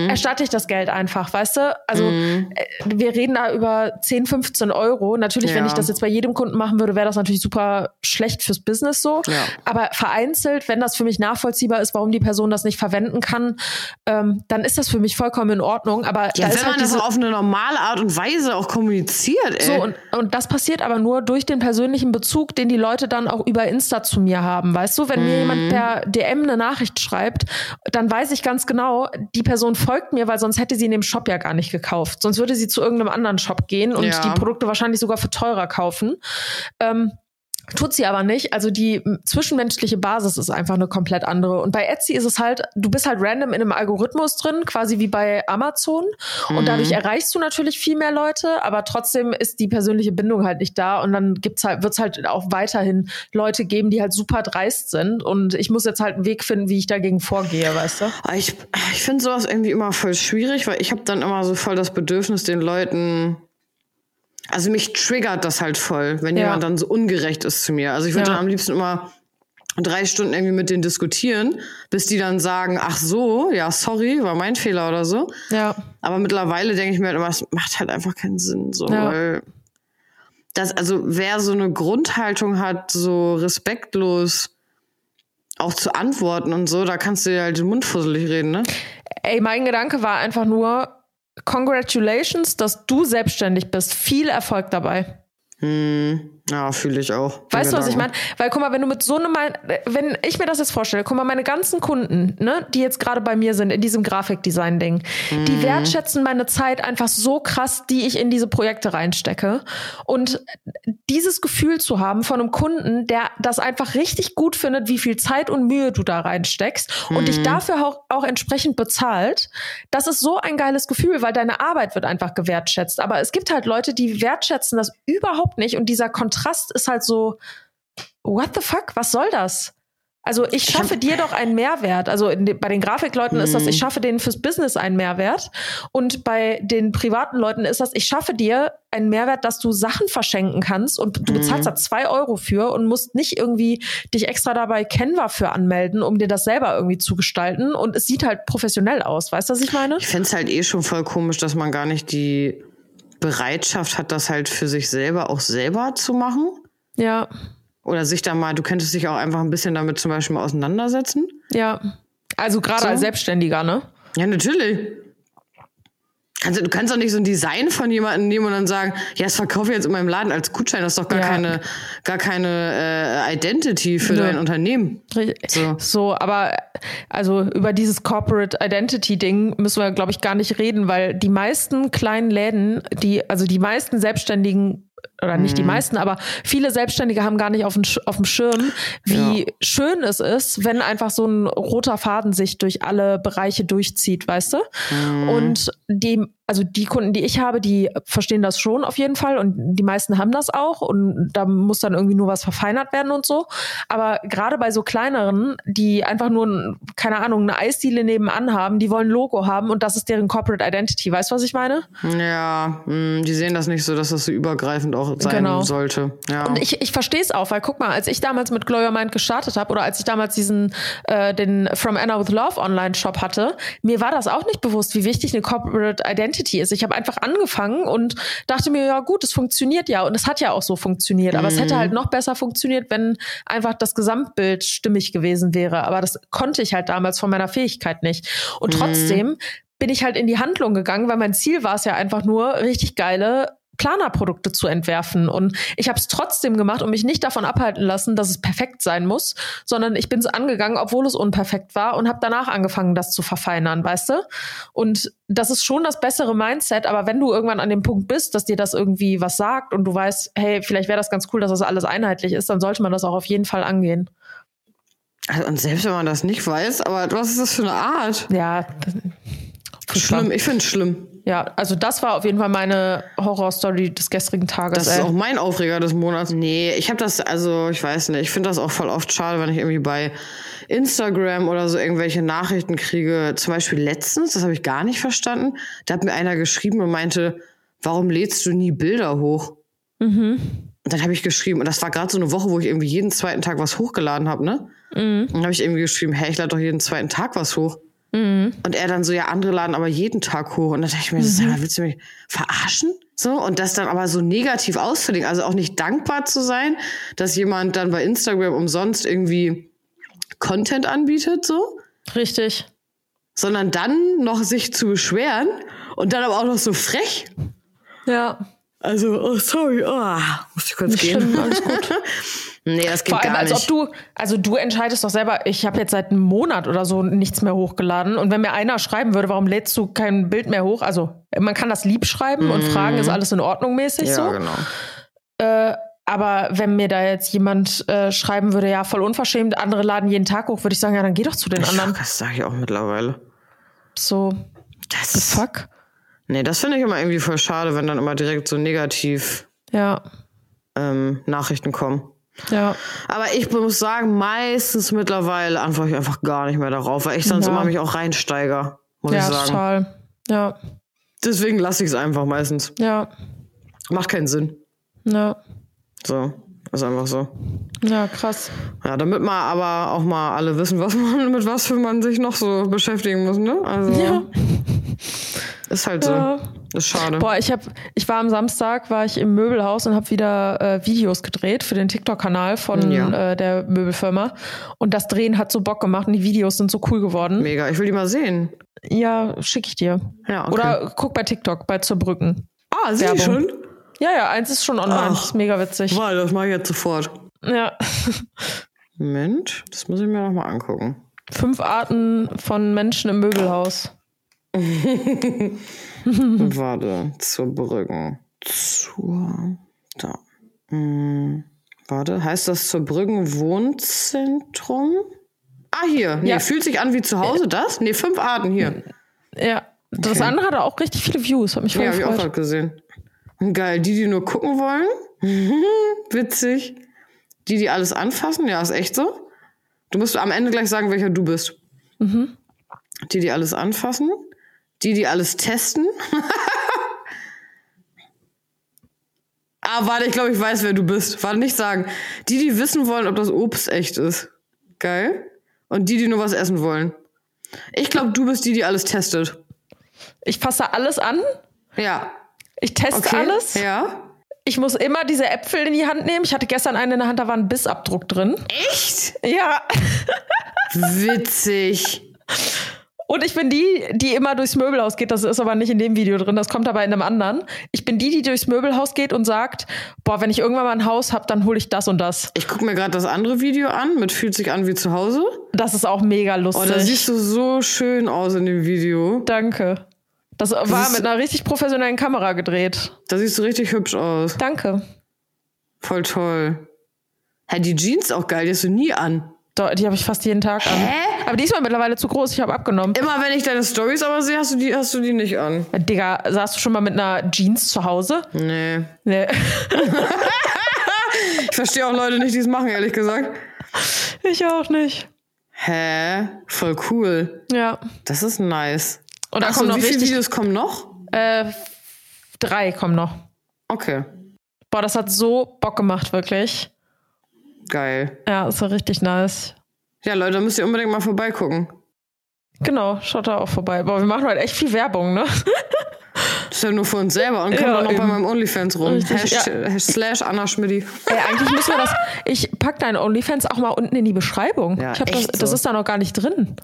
erstatte ich das Geld einfach, weißt du? Also äh, wir reden da über 10, 15 Euro. Natürlich, wenn Ja. ich das jetzt bei jedem Kunden machen würde, wäre das natürlich super schlecht fürs Business so. Ja. Aber vereinzelt, wenn das für mich nachvollziehbar ist, warum die Person das nicht verwenden kann, ähm, dann ist das für mich vollkommen in Ordnung. Aber Ja, da wenn halt man das auf eine normale Art und Weise auch kommuniziert, ey. so, und, und das passiert aber nur durch den persönlichen Bezug, den die Leute dann auch über Insta zu mir haben. Weißt du, wenn mir jemand per DM eine Nachricht schreibt, dann weiß ich ganz genau, die Person folgt mir, weil sonst hätte sie in dem Shop ja gar nicht gekauft. Sonst würde sie zu irgendeinem anderen Shop gehen und Ja. die Produkte wahrscheinlich sogar für teurer kaufen. Ähm, Tut sie aber nicht. Also die zwischenmenschliche Basis ist einfach eine komplett andere. Und bei Etsy ist es halt, du bist halt random in einem Algorithmus drin, quasi wie bei Amazon. Und dadurch erreichst du natürlich viel mehr Leute, aber trotzdem ist die persönliche Bindung halt nicht da. Und dann gibt's halt, wird's halt auch weiterhin Leute geben, die halt super dreist sind. Und ich muss jetzt halt einen Weg finden, wie ich dagegen vorgehe, weißt du? Aber Ich, ich finde sowas irgendwie immer voll schwierig, weil ich habe dann immer so voll das Bedürfnis, den Leuten. Also mich triggert das halt voll, wenn Ja. jemand dann so ungerecht ist zu mir. Also ich würde Ja. dann am liebsten immer drei Stunden irgendwie mit denen diskutieren, bis die dann sagen, ach so, ja, sorry, war mein Fehler oder so. Ja. Aber mittlerweile denke ich mir halt immer, es macht halt einfach keinen Sinn, so, Ja. weil das, also wer so eine Grundhaltung hat, so respektlos auch zu antworten und so, da kannst du dir halt den Mund fusselig reden, ne? Ey, mein Gedanke war einfach nur, congratulations, dass du selbstständig bist. Viel Erfolg dabei. Hm. Ja, fühle ich auch. Weißt du, was ich meine? Weil guck mal, wenn du mit so einem, wenn ich mir das jetzt vorstelle, guck mal, meine ganzen Kunden, ne, die jetzt gerade bei mir sind in diesem Grafikdesign-Ding, die Mhm. wertschätzen meine Zeit einfach so krass, die ich in diese Projekte reinstecke. Und dieses Gefühl zu haben von einem Kunden, der das einfach richtig gut findet, wie viel Zeit und Mühe du da reinsteckst und Mhm. dich dafür auch, auch entsprechend bezahlt, das ist so ein geiles Gefühl, weil deine Arbeit wird einfach gewertschätzt. Aber es gibt halt Leute, die wertschätzen das überhaupt nicht und dieser Kontrast ist halt so, what the fuck, was soll das? Also ich schaffe dir doch einen Mehrwert. Also de, bei den Grafikleuten ist das, ich schaffe denen fürs Business einen Mehrwert. Und bei den privaten Leuten ist das, ich schaffe dir einen Mehrwert, dass du Sachen verschenken kannst und du bezahlst da zwei Euro für und musst nicht irgendwie dich extra dabei Canva für anmelden, um dir das selber irgendwie zu gestalten. Und es sieht halt professionell aus. Weißt du, was ich meine? Ich find's halt eh schon voll komisch, dass man gar nicht die Bereitschaft hat, das halt für sich selber auch selber zu machen. Ja, Oder sich da mal, du könntest dich auch einfach ein bisschen damit zum Beispiel mal auseinandersetzen. ja. Also gerade So? als Selbstständiger, ne? Ja, natürlich. Also du kannst doch nicht so ein Design von jemandem nehmen und dann sagen, ja, das verkaufe ich jetzt in meinem Laden als Gutschein. Das ist doch gar Ja. keine, gar keine äh, Identity für Nö. dein Unternehmen. So. So, aber also über dieses Corporate Identity Ding müssen wir, glaube ich, gar nicht reden, weil die meisten kleinen Läden, die, also die meisten Selbstständigen oder nicht Mhm. die meisten, aber viele Selbstständige haben gar nicht auf dem, auf dem Schirm, wie Ja. schön es ist, wenn einfach so ein roter Faden sich durch alle Bereiche durchzieht, weißt du? Mhm. Und die, also die Kunden, die ich habe, die verstehen das schon auf jeden Fall und die meisten haben das auch und da muss dann irgendwie nur was verfeinert werden und so. Aber gerade bei so kleineren, die einfach nur, ein- keine Ahnung, eine Eisdiele nebenan haben, die wollen ein Logo haben und das ist deren Corporate Identity. Weißt du, was ich meine? Ja, mh, die sehen das nicht so, dass das so übergreifend auch sein Genau. sollte. Ja. Und ich, ich verstehe es auch, weil guck mal, als ich damals mit Glow Your Mind gestartet habe oder als ich damals diesen äh, den From Anna with Love Online Shop hatte, mir war das auch nicht bewusst, wie wichtig eine Corporate Identity ist. Ich habe einfach angefangen und dachte mir, ja gut, es funktioniert ja und es hat ja auch so funktioniert, aber es hätte halt noch besser funktioniert, wenn einfach das Gesamtbild stimmig gewesen wäre, aber das konnte ich halt damals von meiner Fähigkeit nicht. Und trotzdem bin ich halt in die Handlung gegangen, weil mein Ziel war es ja einfach nur richtig geile Planerprodukte zu entwerfen. Und ich habe es trotzdem gemacht und mich nicht davon abhalten lassen, dass es perfekt sein muss, sondern ich bin es angegangen, obwohl es unperfekt war und habe danach angefangen, das zu verfeinern, weißt du? Und das ist schon das bessere Mindset, aber wenn du irgendwann an dem Punkt bist, dass dir das irgendwie was sagt und du weißt, hey, vielleicht wäre das ganz cool, dass das alles einheitlich ist, dann sollte man das auch auf jeden Fall angehen. Also, und selbst wenn man das nicht weiß, aber was ist das für eine Art? Ja, Schlimm, ich finde es schlimm. Ja, also das war auf jeden Fall meine Horrorstory des gestrigen Tages. Das ist ey. auch mein Aufreger des Monats. Nee, ich habe das, also ich weiß nicht, ich finde das auch voll oft schade, wenn ich irgendwie bei Instagram oder so irgendwelche Nachrichten kriege. Zum Beispiel letztens, das habe ich gar nicht verstanden, da hat mir einer geschrieben und meinte, warum lädst du nie Bilder hoch? Mhm. Und dann habe ich geschrieben, und das war gerade so eine Woche, wo ich irgendwie jeden zweiten Tag was hochgeladen habe, ne? Mhm. Und dann habe ich irgendwie geschrieben, hey, ich lade doch jeden zweiten Tag was hoch. Mhm. Und er dann so, ja, andere laden aber jeden Tag hoch. Und dann dachte ich mir, sag mal, willst du mich verarschen? So, und das dann aber so negativ auszulegen, also auch nicht dankbar zu sein, dass jemand dann bei Instagram umsonst irgendwie Content anbietet, so, Richtig. sondern dann noch sich zu beschweren und dann aber auch noch so frech. Ja. Also, oh, sorry, oh, muss ich kurz gehen. alles gut. *laughs* nee, das geht Vor allem, gar als nicht. ob du, also du entscheidest doch selber, ich habe jetzt seit einem Monat oder so nichts mehr hochgeladen. Und wenn mir einer schreiben würde, warum lädst du kein Bild mehr hoch? Also man kann das lieb schreiben und fragen, ist alles in Ordnung mäßig Mhm. ja, so. genau. Äh, aber wenn mir da jetzt jemand äh, schreiben würde, ja, voll unverschämt, andere laden jeden Tag hoch, würde ich sagen, ja, dann geh doch zu den anderen. Das sage ich auch mittlerweile. So, Das the fuck? Nee, das finde ich immer irgendwie voll schade, wenn dann immer direkt so negativ Ja, ähm, Nachrichten kommen. Ja. Aber ich muss sagen, meistens mittlerweile antworte ich einfach gar nicht mehr darauf, weil ich sonst Ja. immer mich auch reinsteiger, muss Ja, ich sagen. total. Ja, Deswegen lasse ich es einfach meistens. ja, Macht keinen Sinn. ja. So, ist einfach so. Ja, krass. Ja, damit mal aber auch mal alle wissen, was man, *laughs* mit was für man sich noch so beschäftigen muss, ne? Also, Ja. ist halt so. Ja. Ist schade. Boah, ich hab, ich war am Samstag, war ich im Möbelhaus und habe wieder äh, Videos gedreht für den TikTok-Kanal von Ja. äh, der Möbelfirma. Und das Drehen hat so Bock gemacht und die Videos sind so cool geworden. Mega. Ich will die mal sehen. Ja, schicke ich dir. Ja, okay. Oder guck bei TikTok, bei Zurbrücken. ah, sieh Werbung. schon? Ja, ja, eins ist schon online. Ach. Das ist mega witzig. Warte, das mache ich jetzt sofort. Ja. Moment, das muss ich mir noch mal angucken. Fünf Arten von Menschen im Möbelhaus. *laughs* *laughs* Warte, zur Brüggen. Zur. Da. Hm, warte, heißt das zur Brüggen Wohnzentrum? Ah, hier. Nee, Ja. fühlt sich an wie zu Hause, das? Nee, fünf Arten hier. Ja. Das Okay. andere hatte auch richtig viele Views. Hat mich voll Ja, habe ich auch gefreut. gerade gesehen. Geil, die, die nur gucken wollen. *laughs* Witzig. Die, die alles anfassen, ja, ist echt so. Du musst am Ende gleich sagen, welcher du bist. Mhm. Die, die alles anfassen. Die, die alles testen. *laughs* ah, warte, ich glaube, ich weiß, wer du bist. Warte, nicht sagen. Die, die wissen wollen, ob das Obst echt ist. Geil. Und die, die nur was essen wollen. Ich glaube, du bist die, die alles testet. Ich fasse alles an. Ja. Ich teste Okay. alles. Ja. Ich muss immer diese Äpfel in die Hand nehmen. Ich hatte gestern einen in der Hand, da war ein Bissabdruck drin. Echt? Ja. *laughs* Witzig. Und ich bin die, die immer durchs Möbelhaus geht. Das ist aber nicht in dem Video drin. Das kommt aber in einem anderen. Ich bin die, die durchs Möbelhaus geht und sagt, boah, wenn ich irgendwann mal ein Haus habe, dann hole ich das und das. Ich gucke mir gerade das andere Video an mit Fühlt sich an wie zu Hause. Das ist auch mega Oh, lustig. da siehst du so schön aus in dem Video. Danke. Das war ist- mit einer richtig professionellen Kamera gedreht. Da siehst du richtig hübsch aus. Danke. Voll toll. Hä, die Jeans auch geil, die hast du nie an. Die habe ich fast jeden Tag an. Hä? Aber die ist mir mittlerweile zu groß. Ich habe abgenommen. Immer wenn ich deine Stories aber sehe, hast du die, hast du die nicht an. Digga, saßt du schon mal mit einer Jeans zu Hause? Nee. Nee. *laughs* *laughs* Ich verstehe auch Leute nicht, die es machen, ehrlich gesagt. ich auch nicht. Hä? Voll cool. Ja. Das ist nice. Und da Achso, kommen noch wie viele. Videos kommen noch? Äh, drei kommen noch. Okay. Boah, das hat so Bock gemacht, wirklich. Geil. Ja, ist ja richtig nice. Ja, Leute, da müsst ihr unbedingt mal vorbeigucken. Genau, schaut da auch vorbei. Boah, wir machen heute echt viel Werbung, ne? Das ist ja nur für uns selber und kommt Ja, auch noch bei eben. meinem Onlyfans rum. Richtig, Hashtag, Hashtag slash Anna Schmidti. Ey, eigentlich müssen wir das. Ich pack deinen OnlyFans auch mal unten in die Beschreibung. Ja, ich hab das, echt das so. ist da noch gar nicht drin.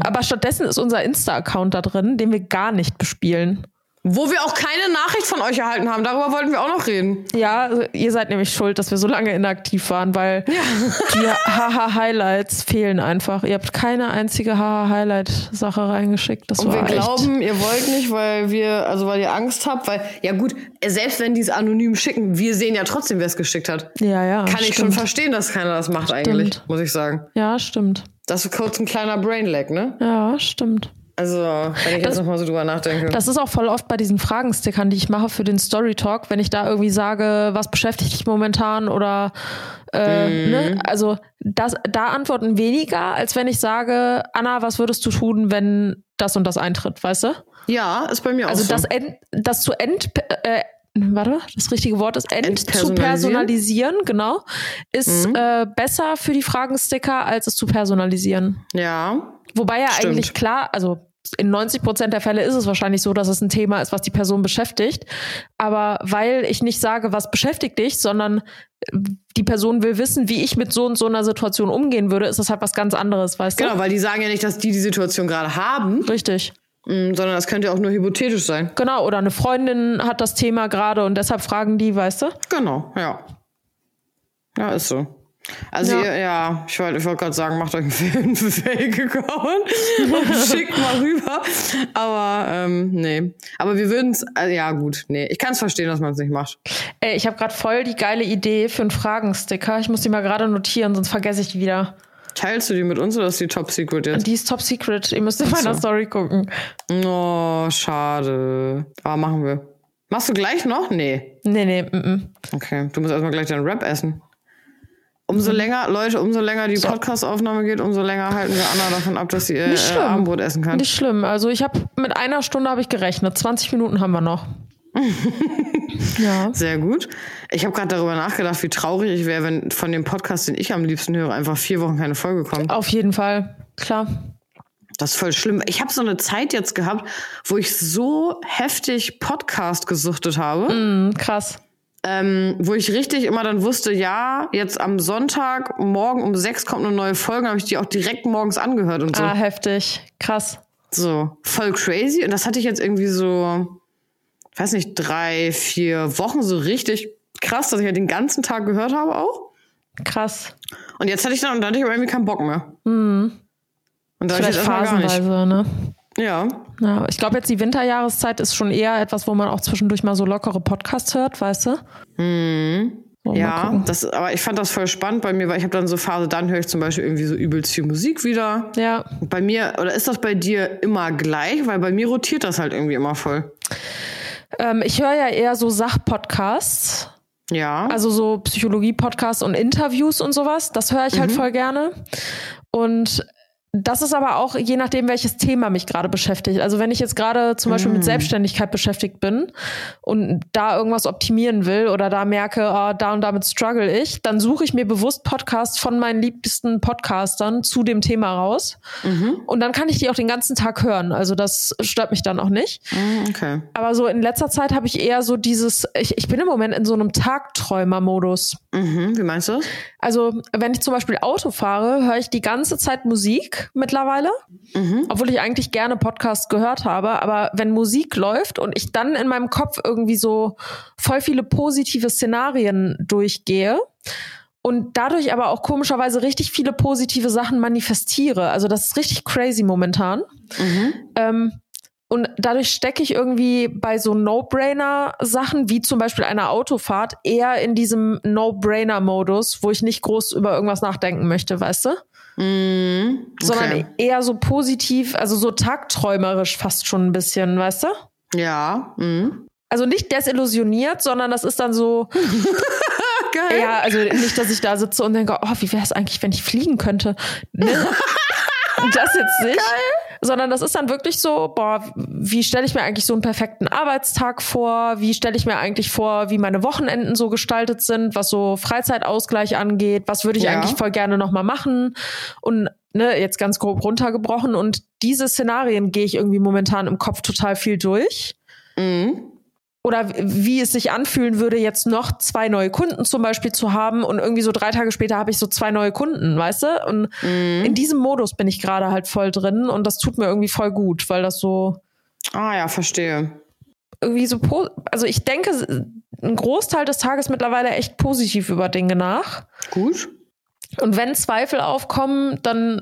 Aber stattdessen ist unser Insta-Account da drin, den wir gar nicht bespielen. Wo wir auch keine Nachricht von euch erhalten haben. Darüber wollten wir auch noch reden. Ja, also ihr seid nämlich schuld, dass wir so lange inaktiv waren, weil die Haha-Highlights fehlen einfach. Ihr habt keine einzige Haha-Highlight-Sache reingeschickt. Das Und wir war echt. glauben, ihr wollt nicht, weil wir, also weil ihr Angst habt, weil, ja gut, selbst wenn die es anonym schicken, wir sehen ja trotzdem, wer es geschickt hat. Ja, ja. Kann ich schon stimmt. verstehen, dass keiner das macht eigentlich, muss ich sagen. Ja, stimmt. Das ist kurz ein kleiner Brainlag, ne? Ja, stimmt. Also, wenn ich jetzt nochmal so drüber nachdenke. Das ist auch voll oft bei diesen Fragenstickern, die ich mache für den Story Talk, wenn ich da irgendwie sage, was beschäftigt dich momentan oder äh, Mhm. ne? also das, da antworten weniger, als wenn ich sage, Anna, was würdest du tun, wenn das und das eintritt, weißt du? ja, ist bei mir Also auch so. das, end, das zu end, äh, warte, das richtige Wort ist end, zu Entpersonalisieren? personalisieren, genau, ist Mhm. äh, besser für die Fragensticker, als es zu personalisieren. ja, Wobei ja Stimmt. eigentlich klar, also in 90 Prozent der Fälle ist es wahrscheinlich so, dass es ein Thema ist, was die Person beschäftigt. Aber weil ich nicht sage, was beschäftigt dich, sondern äh, die Person will wissen, wie ich mit so und so einer Situation umgehen würde, ist das halt was ganz anderes, weißt genau, weil die sagen ja nicht, dass die die Situation gerade haben, du? Richtig. mh, sondern das könnte ja auch nur hypothetisch sein. Genau. Oder eine Freundin hat das Thema gerade und deshalb fragen die, weißt du? Genau, ja. Ja, ist so. Also Ja. ihr, ja, ich wollte wollt gerade sagen, macht euch einen Fake-Account *laughs* und schickt mal rüber. Aber ähm, nee. Aber wir würden es, also, ja gut, nee. Ich kann es verstehen, dass man es nicht macht. Ey, ich habe gerade voll die geile Idee für einen Fragensticker. Ich muss die mal gerade notieren, sonst vergesse ich die wieder. Teilst du die mit uns oder ist die Top Secret jetzt? Die ist top secret. Ihr müsst in meiner so. Story gucken. Oh, schade. Aber machen wir. Machst du gleich noch? Nee. Nee, nee, mm, mm. Okay, du musst erstmal gleich deinen Rap essen. Umso Mhm. länger, Leute, umso länger die Podcast-Aufnahme geht, umso länger halten wir Anna davon ab, dass sie Nicht äh. Abendbrot essen kann. Nicht schlimm. Also ich habe mit einer Stunde habe ich gerechnet. 20 Minuten haben wir noch. *laughs* ja. Sehr gut. Ich habe gerade darüber nachgedacht, wie traurig ich wäre, wenn von dem Podcast, den ich am liebsten höre, einfach vier Wochen keine Folge kommt. Auf jeden Fall. Klar. Das ist voll schlimm. Ich habe so eine Zeit jetzt gehabt, wo ich so heftig Podcast gesuchtet habe, Mhm, krass. Ähm, wo ich richtig immer dann wusste, ja, jetzt am Sonntag, morgen um sechs kommt eine neue Folge, habe ich die auch direkt morgens angehört und so. Ah, heftig. Krass. So, voll crazy. Und das hatte ich jetzt irgendwie so weiß nicht, drei, vier Wochen so richtig krass, dass ich halt den ganzen Tag gehört habe auch. Krass. Und jetzt hatte ich dann, und dann hatte ich aber irgendwie keinen Bock mehr. Mhm. Und da ich Vielleicht jetzt erstmal gar nicht. phasenweise, ne? Ja. Ja, ich glaube jetzt die Winterjahreszeit ist schon eher etwas, wo man auch zwischendurch mal so lockere Podcasts hört, weißt du? Mhm. Mal Ja, das, aber ich fand das voll spannend bei mir, weil ich habe dann so Phase, dann höre ich zum Beispiel irgendwie so übelst viel Musik wieder. Ja. Bei mir, oder ist das bei dir immer gleich? Weil bei mir rotiert das halt irgendwie immer voll. Ähm, ich höre ja eher so Sachpodcasts. Ja. Also so Psychologie-Podcasts und Interviews und sowas. Das höre ich halt voll gerne. Und das ist aber auch je nachdem, welches Thema mich gerade beschäftigt. Also wenn ich jetzt gerade zum Beispiel mit Selbstständigkeit beschäftigt bin und da irgendwas optimieren will oder da merke, ah, da und damit struggle ich, dann suche ich mir bewusst Podcasts von meinen liebsten Podcastern zu dem Thema raus. Und dann kann ich die auch den ganzen Tag hören. Also das stört mich dann auch nicht. Mhm, okay. Aber so in letzter Zeit habe ich eher so dieses, ich, ich bin im Moment in so einem Tagträumer-Modus. Mhm, wie meinst du das? Also, wenn ich zum Beispiel Auto fahre, höre ich die ganze Zeit Musik mittlerweile. Obwohl ich eigentlich gerne Podcasts gehört habe. Aber wenn Musik läuft und ich dann in meinem Kopf irgendwie so voll viele positive Szenarien durchgehe und dadurch aber auch komischerweise richtig viele positive Sachen manifestiere. Also, das ist richtig crazy momentan. Ähm, und dadurch stecke ich irgendwie bei so No-Brainer-Sachen, wie zum Beispiel einer Autofahrt, eher in diesem No-Brainer-Modus, wo ich nicht groß über irgendwas nachdenken möchte, weißt du? Mhm, Sondern okay. eher so positiv, also so tagträumerisch fast schon ein bisschen, weißt du? Ja. Mhm. Also nicht desillusioniert, sondern das ist dann so, *laughs* Geil. ja, also nicht, dass ich da sitze und denke, oh, wie wäre es eigentlich, wenn ich fliegen könnte? Ne? *laughs* *laughs* das jetzt nicht. Sondern das ist dann wirklich so, boah, wie stelle ich mir eigentlich so einen perfekten Arbeitstag vor? Wie stelle ich mir eigentlich vor, wie meine Wochenenden so gestaltet sind, was so Freizeitausgleich angeht? Was würde ich Ja. eigentlich voll gerne nochmal machen? Und ne, jetzt ganz grob runtergebrochen. Und diese Szenarien gehe ich irgendwie momentan im Kopf total viel durch Mhm. Oder wie es sich anfühlen würde, jetzt noch zwei neue Kunden zum Beispiel zu haben und irgendwie so drei Tage später habe ich so zwei neue Kunden, weißt du? Und in diesem Modus bin ich gerade halt voll drin und das tut mir irgendwie voll gut, weil das so Ah ja, verstehe. irgendwie so, also ich denke ein Großteil des Tages mittlerweile echt positiv über Dinge nach. Gut. Und wenn Zweifel aufkommen, dann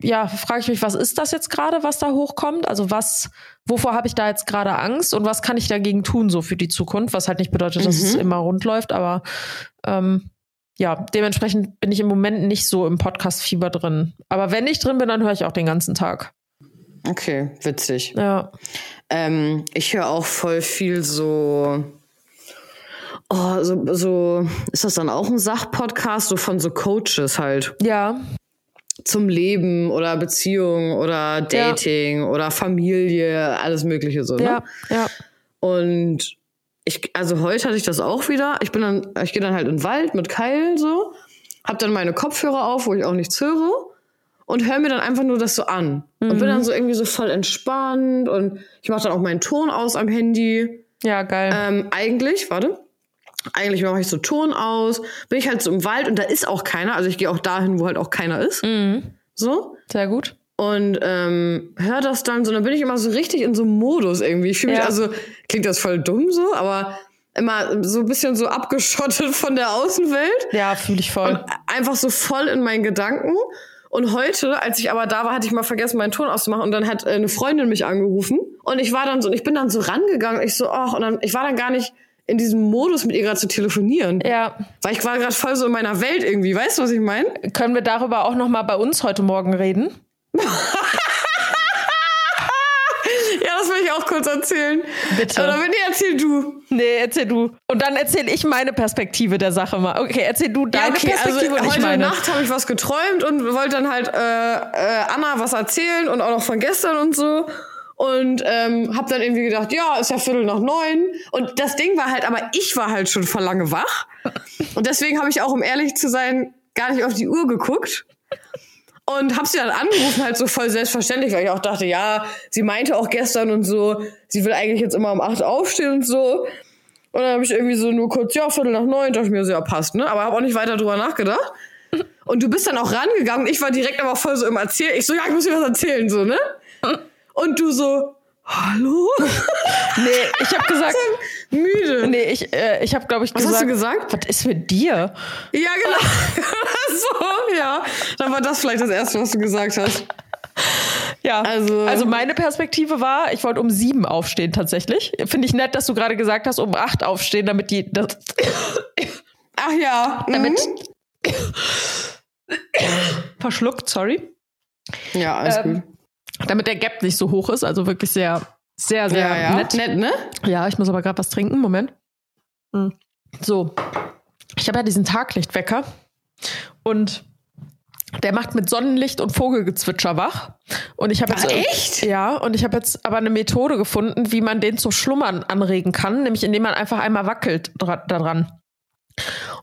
ja, frage ich mich, was ist das jetzt gerade, was da hochkommt? Also was, wovor habe ich da jetzt gerade Angst und was kann ich dagegen tun, so für die Zukunft? Was halt nicht bedeutet, dass es immer rund läuft, aber ähm, ja, dementsprechend bin ich im Moment nicht so im Podcast-Fieber drin. Aber wenn ich drin bin, dann höre ich auch den ganzen Tag. Okay, witzig. Ja. Ähm, ich höre auch voll viel so. Oh, so, so, ist das dann auch ein Sachpodcast, so von so Coaches halt Ja. Zum Leben oder Beziehung oder Dating oder Familie, alles Mögliche so. Ne? Ja. Ja. Und ich, also heute hatte ich das auch wieder. Ich bin dann, ich gehe dann halt in den Wald mit Keilen so, hab dann meine Kopfhörer auf, wo ich auch nichts höre und höre mir dann einfach nur das so an und bin dann so irgendwie so voll entspannt und ich mache dann auch meinen Ton aus am Handy. Ja, geil. Ähm, eigentlich, warte. Eigentlich mache ich so Ton aus, bin ich halt so im Wald und da ist auch keiner. Also ich gehe auch dahin, wo halt auch keiner ist. So. Sehr gut. Und ähm, hör das dann so, dann bin ich immer so richtig in so einem Modus irgendwie. Ich fühle mich, Ja. also, klingt das voll dumm so, aber immer so ein bisschen so abgeschottet von der Außenwelt. Ja, fühle ich voll. Einfach so voll in meinen Gedanken. Und heute, als ich aber da war, hatte ich mal vergessen, meinen Ton auszumachen. Und dann hat äh, eine Freundin mich angerufen. Und ich war dann so, und ich bin dann so rangegangen. Ich so, ach, und dann, ich war dann gar nicht in diesem Modus, mit ihr gerade zu telefonieren. ja. Weil ich war gerade voll so in meiner Welt irgendwie. Weißt du, was ich meine? Können wir darüber auch noch mal bei uns heute Morgen reden? *laughs* Ja, das will ich auch kurz erzählen. Bitte. Oder wenn nee, erzähl du. Nee, erzähl du. Und dann erzähl ich meine Perspektive der Sache mal. Okay, erzähl du deine Perspektive und ich heute meine. Nacht habe ich was geträumt und wollte dann halt äh, äh, Anna was erzählen und auch noch von gestern und so. Und ähm, habe dann irgendwie gedacht, ja, ist ja Viertel nach neun. Und das Ding war halt, aber ich war halt schon vor lange wach. Und deswegen habe ich auch, um ehrlich zu sein, gar nicht auf die Uhr geguckt. Und hab sie dann angerufen, halt so voll selbstverständlich, weil ich auch dachte, ja, sie meinte auch gestern und so, sie will eigentlich jetzt immer um acht aufstehen und so. Und dann habe ich irgendwie so nur kurz, ja, Viertel nach neun, dachte ich mir so, ja, passt, ne? Aber habe auch nicht weiter drüber nachgedacht. Und du bist dann auch rangegangen. Ich war direkt aber voll so im Erzählen. Ich so, ja, ich muss dir was erzählen, so, ne? Und du so, Hallo? *laughs* Nee, ich habe gesagt, Müde. nee, ich, äh, ich habe, glaube ich, Was gesagt, hast du gesagt? was ist mit dir? Ja, genau. *laughs* so, ja. Dann war das vielleicht das Erste, was du gesagt hast. Ja, Also- also, meine Perspektive war, ich wollte um sieben aufstehen tatsächlich. Finde ich nett, dass du gerade gesagt hast, um acht aufstehen, damit die, das, Ach ja. damit, Mhm. verschluckt, sorry, Ja, alles Ähm, gut. Damit der Gap nicht so hoch ist. Also wirklich sehr, sehr, sehr Ja, ja. nett. Nett, ne? Ja, ich muss aber gerade was trinken. Moment. Hm. So. Ich habe ja diesen Taglichtwecker und der macht mit Sonnenlicht und Vogelgezwitscher wach. Und ich habe jetzt echt? Ja, und ich habe jetzt aber eine Methode gefunden, wie man den zum Schlummern anregen kann, nämlich indem man einfach einmal wackelt dra daran.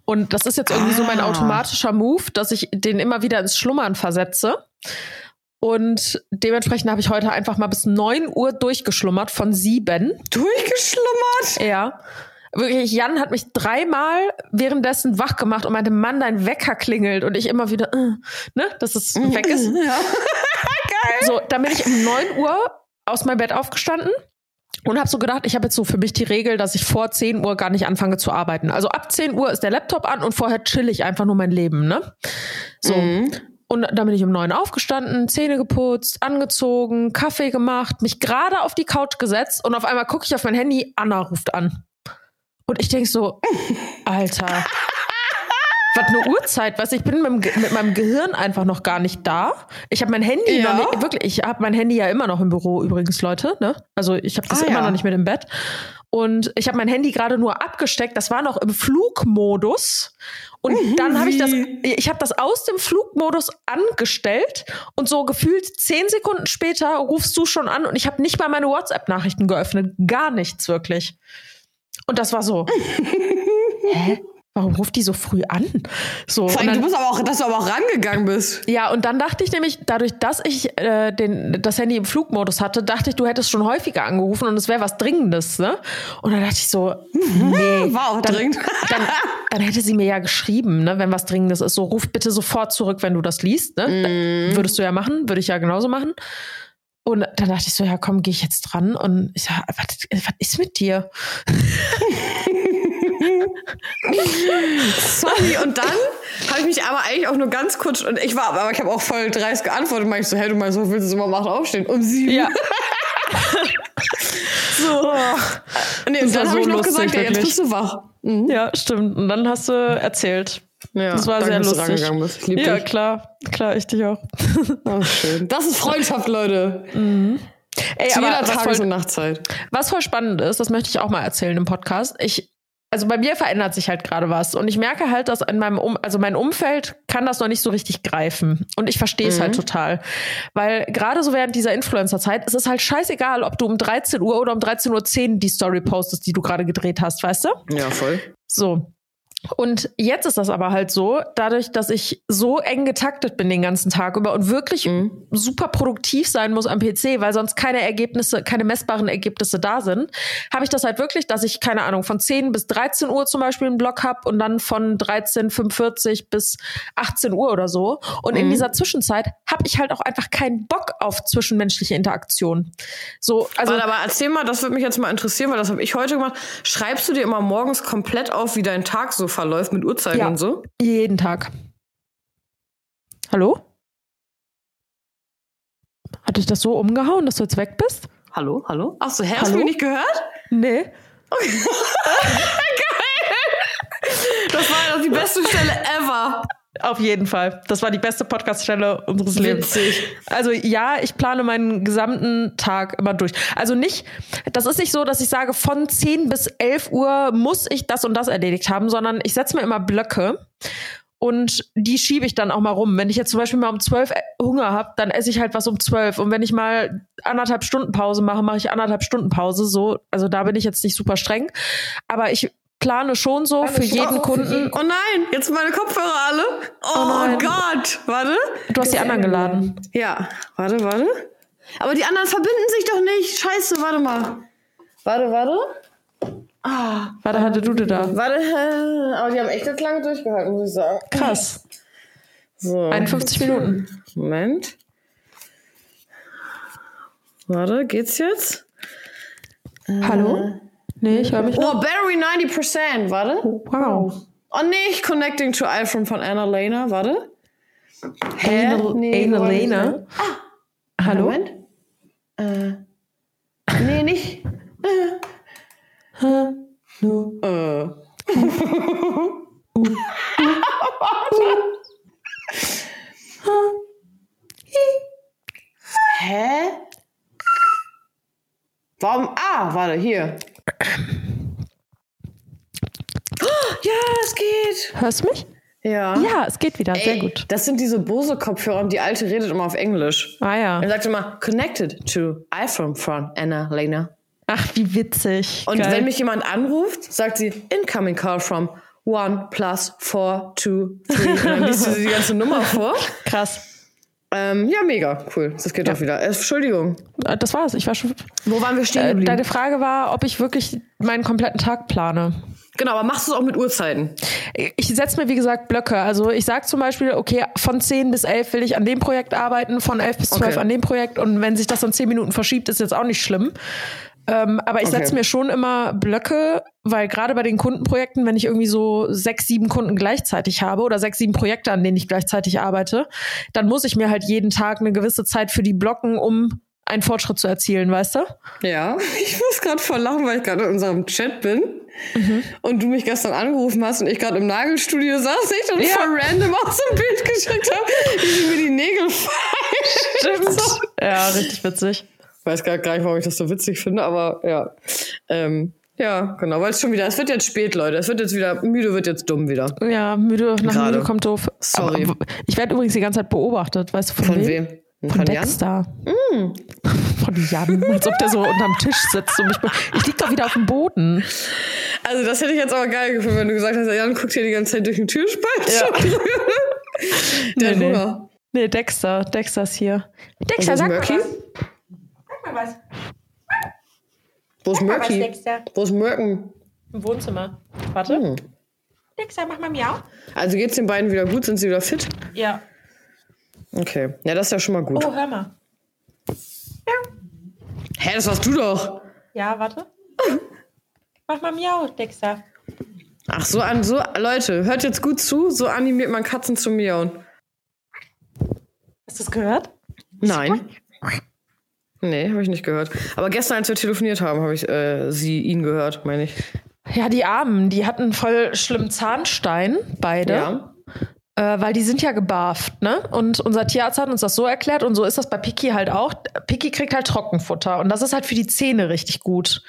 Und das ist jetzt irgendwie so mein Ah. automatischer Move, dass ich den immer wieder ins Schlummern versetze. Und dementsprechend habe ich heute einfach mal bis 9 Uhr durchgeschlummert von sieben. Durchgeschlummert? Ja. Wirklich, Jan hat mich dreimal währenddessen wach gemacht und meinte, Mann, dein Wecker klingelt. Und ich immer wieder, äh, ne, dass es weg ist. Ja. *laughs* So, dann bin ich um 9 Uhr aus meinem Bett aufgestanden und habe so gedacht, ich habe jetzt so für mich die Regel, dass ich vor 10 Uhr gar nicht anfange zu arbeiten. Also ab 10 Uhr ist der Laptop an und vorher chill ich einfach nur mein Leben, ne? So. Mhm. Und dann bin ich um neun aufgestanden, Zähne geputzt, angezogen, Kaffee gemacht, mich gerade auf die Couch gesetzt und auf einmal gucke ich auf mein Handy, Anna ruft an. Und ich denk so, *laughs* Alter, was eine Uhrzeit, was ich bin mit, mit meinem Gehirn einfach noch gar nicht da. Ich habe mein Handy Ja. noch nicht, wirklich, ich habe mein Handy ja immer noch im Büro übrigens, Leute, ne? Also ich habe das Ah, immer ja. noch nicht mit im Bett. Und ich habe mein Handy gerade nur abgesteckt, das war noch im Flugmodus. Und dann habe ich das, ich habe das aus dem Flugmodus angestellt und so gefühlt zehn Sekunden später rufst du schon an und ich habe nicht mal meine WhatsApp-Nachrichten geöffnet. Gar nichts wirklich. Und das war so. *laughs* Hä? Warum ruft die so früh an? So, Vor und allem, du dann, bist aber auch, dass du aber auch rangegangen bist. ja, und dann dachte ich nämlich, dadurch, dass ich äh, den, das Handy im Flugmodus hatte, dachte ich, du hättest schon häufiger angerufen und es wäre was Dringendes, ne? Und dann dachte ich so, *laughs* nee. War auch dann, dringend. Dann, dann hätte sie mir ja geschrieben, ne, wenn was Dringendes ist. So, ruf bitte sofort zurück, wenn du das liest. Ne? Da, würdest du ja machen, würde ich ja genauso machen. Und dann dachte ich so, ja, komm, gehe ich jetzt dran. Und ich sag, was, was ist mit dir? *laughs* Sorry, und dann habe ich mich aber eigentlich auch nur ganz kurz, und ich war, aber ich habe auch voll dreist geantwortet, meinte ich so, hey, du meinst, so willst du immer um acht aufstehen? Um sieben? Ja. *laughs* So. Nee, und dann habe so ich noch lustig, gesagt, ja, jetzt bist du wach. Mhm. Ja, stimmt. Und dann hast du erzählt. Ja, Das war danke, sehr lustig. Ja, dich. klar. Klar, ich dich auch. Oh, schön. Das ist Freundschaft, Leute. Ey, Zu aber jeder Tages- voll, und Nachtzeit. was voll spannend ist, das möchte ich auch mal erzählen im Podcast. Ich, also bei mir verändert sich halt gerade was. Und ich merke halt, dass in meinem um also mein Umfeld kann das noch nicht so richtig greifen. Und ich verstehe es halt total. Weil gerade so während dieser Influencer-Zeit, es ist halt scheißegal, ob du um 13 Uhr oder um 13.10 Uhr die Story postest, die du gerade gedreht hast, weißt du? Ja, voll. So. Und jetzt ist das aber halt so, dadurch, dass ich so eng getaktet bin den ganzen Tag über und wirklich Mhm. super produktiv sein muss am PC, weil sonst keine Ergebnisse, keine messbaren Ergebnisse da sind, habe ich das halt wirklich, dass ich, keine Ahnung, von 10 bis 13 Uhr zum Beispiel einen Blog habe und dann von 13.45 bis 18 Uhr oder so. Und in Mhm. dieser Zwischenzeit habe ich halt auch einfach keinen Bock auf zwischenmenschliche Interaktion. So, also Also, aber erzähl mal, das würde mich jetzt mal interessieren, weil das habe ich heute gemacht. Schreibst du dir immer morgens komplett auf, wie dein Tag so verläuft mit Uhrzeit Ja. und so? jeden Tag. Hallo? Hat dich das so umgehauen, dass du jetzt weg bist? Hallo, hallo? Ach so, hä, hast du mich nicht gehört? Nee. *laughs* Das war die beste Stelle ever. Auf jeden Fall. Das war die beste Podcast-Stelle unseres Lebens. Witzig. Also ja, ich plane meinen gesamten Tag immer durch. Also nicht, das ist nicht so, dass ich sage, von 10 bis 11 Uhr muss ich das und das erledigt haben, sondern ich setze mir immer Blöcke und die schiebe ich dann auch mal rum. Wenn ich jetzt zum Beispiel mal um 12 Hunger habe, dann esse ich halt was um 12. Und wenn ich mal anderthalb Stunden Pause mache, mache ich anderthalb Stunden Pause. So, also da bin ich jetzt nicht super streng. Aber ich plane schon so für jeden Kunden. Oh nein, jetzt sind meine Kopfhörer alle. Oh, nein. Gott. Warte. Du hast die anderen geladen. Ja, warte, warte. Aber die anderen verbinden sich doch nicht. Scheiße, warte mal. Warte, warte. Warte, hatte du dir da? Warte, äh, aber die haben echt jetzt lange durchgehalten, muss ich sagen. Krass. So. 51 Minuten. Moment. Warte, geht's jetzt? Hallo? Nee, ich höre mich. Oh, Battery 90%, warte. Wow. Oh nee, ich connecting to iPhone von Annalena, warte. Hä? Anal- Nee, Annalena? Hallo? Moment. Äh, nee, nicht. No. Äh. *laughs* Hä? Warum? Ah, warte, hier. Ja, Hörst du mich? Ja. Ja, es geht wieder. Sehr Ey, gut. Das sind diese Bose-Kopfhörer und die alte redet immer auf Englisch. Ah ja. Er sagt immer, connected to iPhone from Anna Lena. Ach, wie witzig. Und Geil. wenn mich jemand anruft, sagt sie, incoming call from one plus four two three. Und dann liest sie die ganze Nummer vor. Krass. Ähm, ja, mega, cool. Das geht doch wieder. Äh, Entschuldigung. Äh, Das war's. Ich war schon. Wo waren wir stehen Äh, geblieben? deine Frage war, ob ich wirklich meinen kompletten Tag plane. genau, aber machst du es auch mit Uhrzeiten? Ich setze mir, wie gesagt, Blöcke. Also ich sage zum Beispiel, okay, von 10 bis 11 will ich an dem Projekt arbeiten, von 11 bis 12 Okay. an dem Projekt. Und wenn sich das dann 10 Minuten verschiebt, ist jetzt auch nicht schlimm. Ähm, aber ich Okay. setze mir schon immer Blöcke, weil gerade bei den Kundenprojekten, wenn ich irgendwie so sechs, sieben Kunden gleichzeitig habe oder sechs, sieben Projekte, an denen ich gleichzeitig arbeite, dann muss ich mir halt jeden Tag eine gewisse Zeit für die blocken, um einen Fortschritt zu erzielen, weißt du? Ja, *laughs* ich muss gerade voll lachen, weil ich gerade in unserem Chat bin Mhm. und du mich gestern angerufen hast und ich gerade im Nagelstudio saß und ich dann Ja. voll random aus dem Bild geschickt habe, wie sie mir die Nägel *laughs* fallen. So. Ja, richtig witzig. Weiß gar gar nicht, warum ich das so witzig finde, aber ja. Ähm, ja, genau, weil es schon wieder, es wird jetzt spät, Leute. Es wird jetzt wieder, müde wird jetzt dumm wieder. Ja, müde nach Gerade. müde kommt doof. Sorry. Aber, ich werde übrigens die ganze Zeit beobachtet, weißt du von, Von wem? wem? Von, Von Jan? Dexter. *laughs* Von Jan. Als ob der so unterm Tisch sitzt und mich. Ich lieg doch wieder auf dem Boden. Also, das hätte ich jetzt aber geil gefunden, wenn du gesagt hast, Jan guckt hier die ganze Zeit durch den Türspalt. Ja. *laughs* Der Nee, nee. Hunger. Nee, Dexter. Dexter ist hier. Dexter, sag mal mal was. Wo ist Murky? Wo ist Murken? Im Wohnzimmer. Warte. Hm. Dexter, mach mal miau. Also geht's den beiden wieder gut? Sind sie wieder fit? Ja. Okay. Ja, das ist ja schon mal gut. Oh, hör mal. Hä, das warst du doch. Ja, warte. Mach mal miau, Dexter. Ach, so an, so, Leute, hört jetzt gut zu. So animiert man Katzen zu miauen. Hast du es gehört? Nein. Nee, habe ich nicht gehört. Aber gestern, als wir telefoniert haben, habe ich äh, sie, ihn gehört, meine ich. Ja, die Armen, die hatten voll schlimm Zahnstein, beide. Ja. Äh, weil die sind ja gebarft, ne? Und unser Tierarzt hat uns das so erklärt und so ist das bei Piki halt auch. Piki kriegt halt Trockenfutter und das ist halt für die Zähne richtig gut.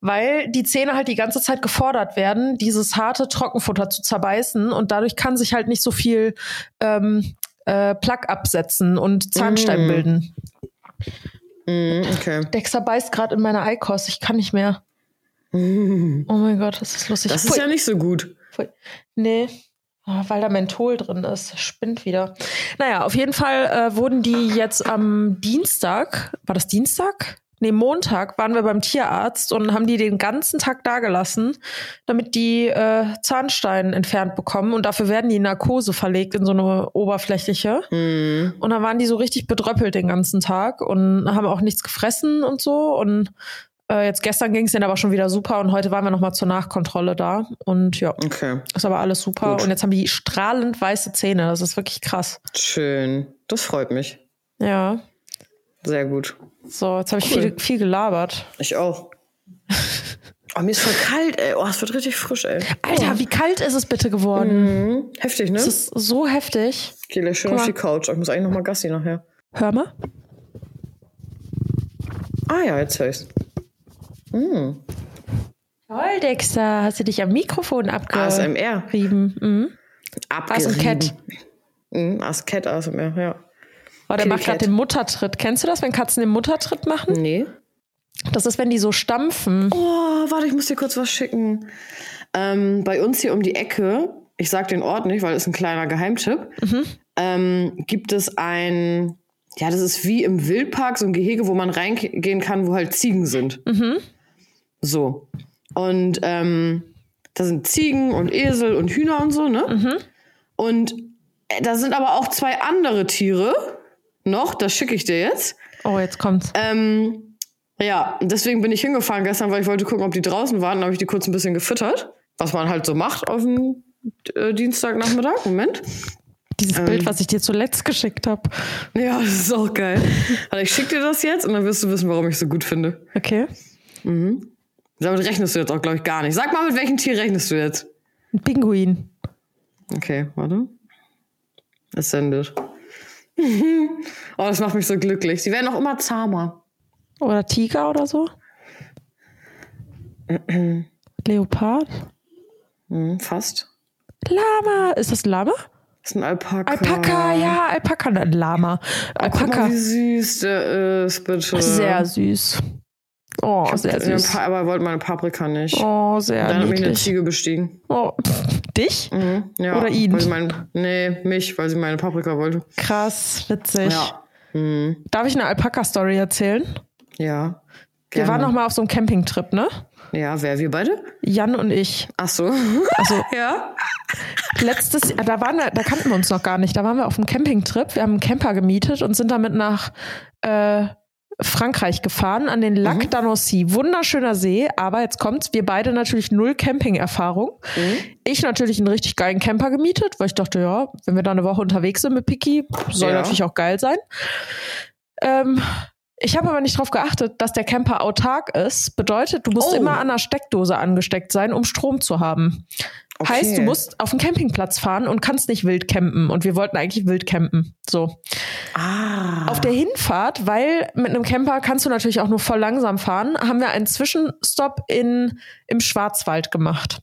Weil die Zähne halt die ganze Zeit gefordert werden, dieses harte Trockenfutter zu zerbeißen und dadurch kann sich halt nicht so viel ähm, äh, Plaque absetzen und Zahnstein Mm. bilden. Mhm, okay. Dexter beißt gerade in meine Eikost, ich kann nicht mehr. Oh mein Gott, das ist lustig. Das ist Pfui. ja nicht so gut. Pfui. Nee. Weil da Menthol drin ist. Spinnt wieder. Naja, auf jeden Fall äh, wurden die jetzt am Dienstag, war das Dienstag? Nee, Montag waren wir beim Tierarzt und haben die den ganzen Tag dagelassen, damit die äh, Zahnstein entfernt bekommen. Und dafür werden die Narkose verlegt in so eine oberflächliche. Mhm. Und dann waren die so richtig bedröppelt den ganzen Tag und haben auch nichts gefressen und so. Und äh, jetzt gestern ging es denen aber schon wieder super und heute waren wir nochmal zur Nachkontrolle da. Und ja, Okay, ist aber alles super. Gut. Und jetzt haben die strahlend weiße Zähne. Das ist wirklich krass. schön. Das freut mich. Ja. Sehr gut. So, jetzt habe ich Cool. viel, viel gelabert. Ich auch. Oh, mir ist voll kalt, ey. Oh, es wird richtig frisch, ey. Alter, wie kalt ist es bitte geworden? Mhm. Heftig, ne? Es ist so heftig. Geh gleich schön Guck auf die Couch. Ich muss eigentlich noch mal Gassi nachher. Hör mal. Ah ja, jetzt höre ich's. Mhm. Toll, Dexter. Hast du dich am Mikrofon ASMR. abgerieben? Mhm. Abgerieben. Mhm, ASMR, ja. Oh, der macht gerade den Muttertritt. Kennst du das, wenn Katzen den Muttertritt machen? Nee. Das ist, wenn die so stampfen. Oh, warte, ich muss dir kurz was schicken. Ähm, bei uns hier um die Ecke, ich sag den Ort nicht, weil es ein kleiner Geheimtipp, ähm, gibt es ein, ja, das ist wie im Wildpark, so ein Gehege, wo man reingehen kann, wo halt Ziegen sind. So. Und ähm, da sind Ziegen und Esel und Hühner und so, ne? Und äh, da sind aber auch zwei andere Tiere noch, das schicke ich dir jetzt. Oh, jetzt kommt's. Ähm, Ja, deswegen bin ich hingefahren gestern, weil ich wollte gucken, ob die draußen waren. Dann habe ich die kurz ein bisschen gefüttert, was man halt so macht auf dem äh, Dienstagnachmittag. Moment. Dieses Ähm. Bild, was ich dir zuletzt geschickt habe. Ja, das ist auch geil. Also ich schicke dir das jetzt und dann wirst du wissen, warum ich es so gut finde. Okay. Damit rechnest du jetzt auch, glaube ich, gar nicht. Sag mal, mit welchem Tier rechnest du jetzt? Ein Pinguin. Okay, warte. Es sendet. *laughs* oh, das macht mich so glücklich. Sie werden auch immer zahmer. Oder Tiger oder so. Leopard. Hm, fast. Lama. Ist das Lama? Das ist ein Alpaka. Alpaka, ja, Alpaka, ein Lama. Guck mal, Alpaka. wie süß der ist, bitte. Sehr süß. Oh, hab sehr süß. Aber wollte meine Paprika nicht. Oh, sehr Dann hat mich eine niedlich. Ziege bestiegen. Oh, dich? Mhm, ja, Oder ihn? Weil sie mein, nee, mich, weil sie meine Paprika wollte. Krass, witzig. Ja. Mhm. Darf ich eine Alpaka-Story erzählen? Ja. Wir Gerne. waren noch mal auf so einem Campingtrip, ne? Ja, wer? Wir beide? Jan und ich. Ach so. Also *laughs* ja. letztes, da waren wir, da kannten wir uns noch gar nicht. Da waren wir auf einem Campingtrip. Wir haben einen Camper gemietet und sind damit nach äh, Frankreich gefahren an den Lac d'Annecy. Wunderschöner See, aber jetzt kommt's, wir beide natürlich null Camping-Erfahrung. Ich natürlich einen richtig geilen Camper gemietet, weil ich dachte, ja, wenn wir da eine Woche unterwegs sind mit Piki, soll Ja. natürlich auch geil sein. Ähm, ich habe aber nicht darauf geachtet, dass der Camper autark ist. Bedeutet, du musst Oh. immer an der Steckdose angesteckt sein, um Strom zu haben. Okay. Heißt, du musst auf den Campingplatz fahren und kannst nicht wild campen. Und wir wollten eigentlich wild campen. So. Ah. Auf der Hinfahrt, weil mit einem Camper kannst du natürlich auch nur voll langsam fahren, haben wir einen Zwischenstopp in, im Schwarzwald gemacht.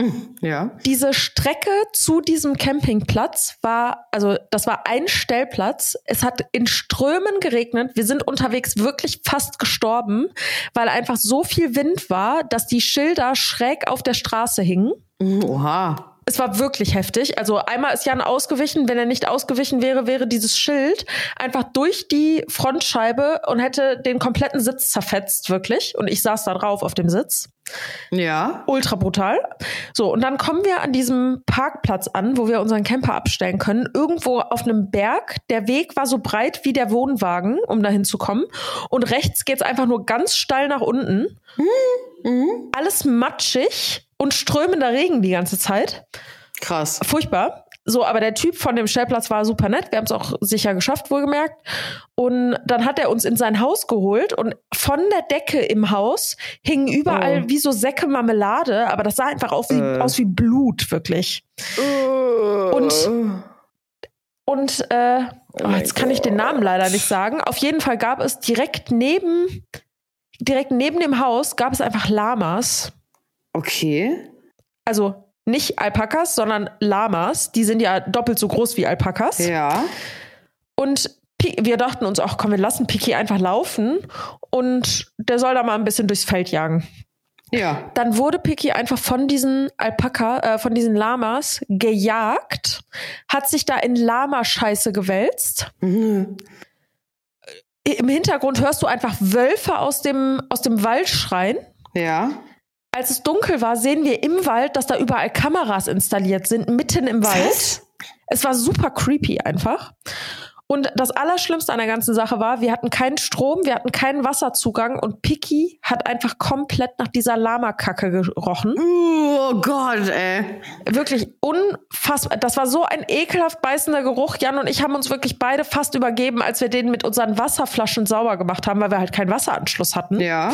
*laughs* Ja. Diese Strecke zu diesem Campingplatz war, also das war ein Stellplatz. Es hat in Strömen geregnet. Wir sind unterwegs wirklich fast gestorben, weil einfach so viel Wind war, dass die Schilder schräg auf der Straße hingen. Mhm, Oha. Es war wirklich heftig. Also einmal ist Jan ausgewichen. Wenn er nicht ausgewichen wäre, wäre dieses Schild einfach durch die Frontscheibe und hätte den kompletten Sitz zerfetzt, wirklich. Und ich saß da drauf auf dem Sitz. Ja. Ultra brutal. So, und dann kommen wir an diesem Parkplatz an, wo wir unseren Camper abstellen können. Irgendwo auf einem Berg. Der Weg war so breit wie der Wohnwagen, um dahin zu kommen. Und rechts geht's einfach nur ganz steil nach unten. Alles matschig und strömender Regen die ganze Zeit. Krass. Furchtbar. So, aber der Typ von dem Stellplatz war super nett. Wir haben es auch sicher geschafft, wohlgemerkt. Und dann hat er uns in sein Haus geholt und von der Decke im Haus hingen überall Oh. wie so Säcke Marmelade, aber das sah einfach aus wie, Äh. aus wie Blut, wirklich. Und Und äh, oh, jetzt kann ich den Namen leider nicht sagen. Auf jeden Fall gab es direkt neben, direkt neben dem Haus gab es einfach Lamas. Okay. Also nicht Alpakas, sondern Lamas. Die sind ja doppelt so groß wie Alpakas. Ja. Und wir dachten uns auch, komm, wir lassen Piki einfach laufen und der soll da mal ein bisschen durchs Feld jagen. Ja. Dann wurde Piki einfach von diesen Alpaka, äh, von diesen Lamas gejagt, hat sich da in Lamascheiße gewälzt. Mhm. Im Hintergrund hörst du einfach Wölfe aus dem, aus dem Wald schreien. Ja. Als es dunkel war, sehen wir im Wald, dass da überall Kameras installiert sind, mitten im Wald. Was? Es war super creepy einfach. Und das Allerschlimmste an der ganzen Sache war, wir hatten keinen Strom, wir hatten keinen Wasserzugang und Piki hat einfach komplett nach dieser Lamakacke gerochen. Oh Gott, ey. Wirklich unfassbar. Das war so ein ekelhaft beißender Geruch. Jan und ich haben uns wirklich beide fast übergeben, als wir den mit unseren Wasserflaschen sauber gemacht haben, weil wir halt keinen Wasseranschluss hatten. Ja.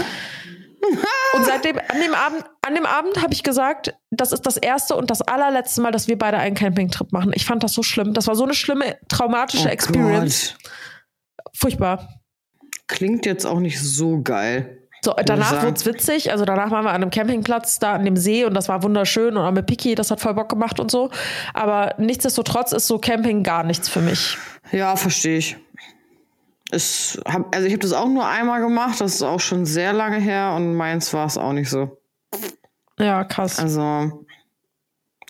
Und seitdem, an dem Abend, an dem Abend habe ich gesagt, das ist das erste und das allerletzte Mal, dass wir beide einen Campingtrip machen. Ich fand das so schlimm. Das war so eine schlimme, traumatische Oh Experience. Gott. Furchtbar. Klingt jetzt auch nicht so geil. So, danach wurde es witzig. Also danach waren wir an einem Campingplatz da an dem See und das war wunderschön und auch mit Piki, das hat voll Bock gemacht und so. Aber nichtsdestotrotz ist so Camping gar nichts für mich. Ja, verstehe ich. Es hab, also ich habe das auch nur einmal gemacht, das ist auch schon sehr lange her und meins war es auch nicht so. Ja, krass. Also,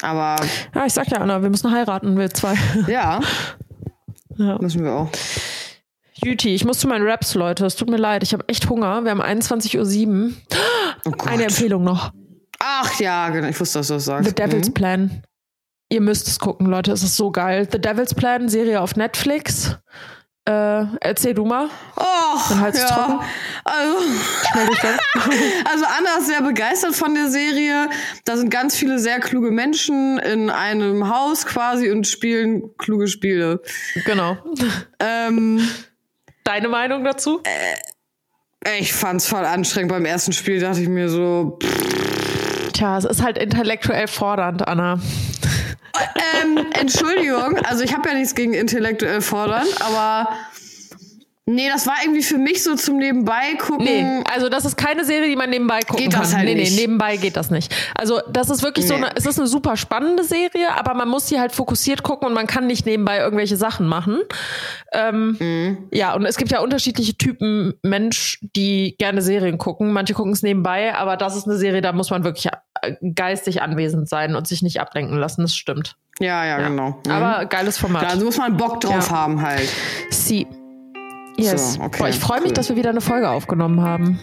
aber Ja, ich sag ja, Anna, wir müssen heiraten, wir zwei. *laughs* ja, Ja. müssen wir auch. Juti, ich muss zu meinen Raps, Leute. Es tut mir leid, ich habe echt Hunger. Wir haben 21.07 Uhr. Oh Gott. Eine Empfehlung noch. Ach ja, genau, ich wusste, dass du das sagst. The Devil's Mhm. Plan. Ihr müsst es gucken, Leute. Es ist so geil. The Devil's Plan, Serie auf Netflix. Äh, erzähl du mal. Oh, Mein Hals ist trocken. Also, dann. *laughs* also Anna ist sehr begeistert von der Serie. Da sind ganz viele sehr kluge Menschen in einem Haus quasi und spielen kluge Spiele. genau. Ähm, Deine Meinung dazu? ich fand's voll anstrengend. Beim ersten Spiel dachte ich mir so, pff, Tja, es ist halt intellektuell fordernd, Anna. Ähm, Entschuldigung, also ich habe ja nichts gegen intellektuell fordern, aber nee, das war irgendwie für mich so zum Nebenbei gucken. Nee, also das ist keine Serie, die man nebenbei gucken Geht kann. das halt nee, nicht. nee, nebenbei geht das nicht. Also das ist wirklich so Nee. eine, es ist eine super spannende Serie, aber man muss sie halt fokussiert gucken und man kann nicht nebenbei irgendwelche Sachen machen. Ähm, Mhm. Ja, und es gibt ja unterschiedliche Typen Mensch, die gerne Serien gucken. Manche gucken es nebenbei, aber das ist eine Serie, da muss man wirklich geistig anwesend sein und sich nicht ablenken lassen. Das stimmt. Ja, ja, genau. Mhm. Aber geiles Format. da muss man Bock drauf Ja. haben halt. Sie. Yes. So, okay, Boah, ich freue mich, cool. dass wir wieder eine Folge aufgenommen haben.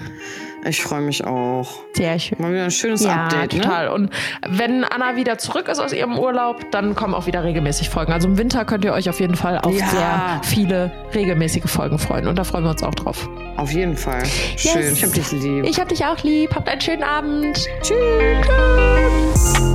Ich freue mich auch. Sehr schön. Mal wieder ein schönes Ja, Update, ne? total. Und wenn Anna wieder zurück ist aus ihrem Urlaub, dann kommen auch wieder regelmäßig Folgen. Also im Winter könnt ihr euch auf jeden Fall auf Ja. sehr viele regelmäßige Folgen freuen. Und da freuen wir uns auch drauf. Auf jeden Fall. Schön. Yes. Ich hab dich lieb. Ich hab dich auch lieb. Habt einen schönen Abend. Tschüss.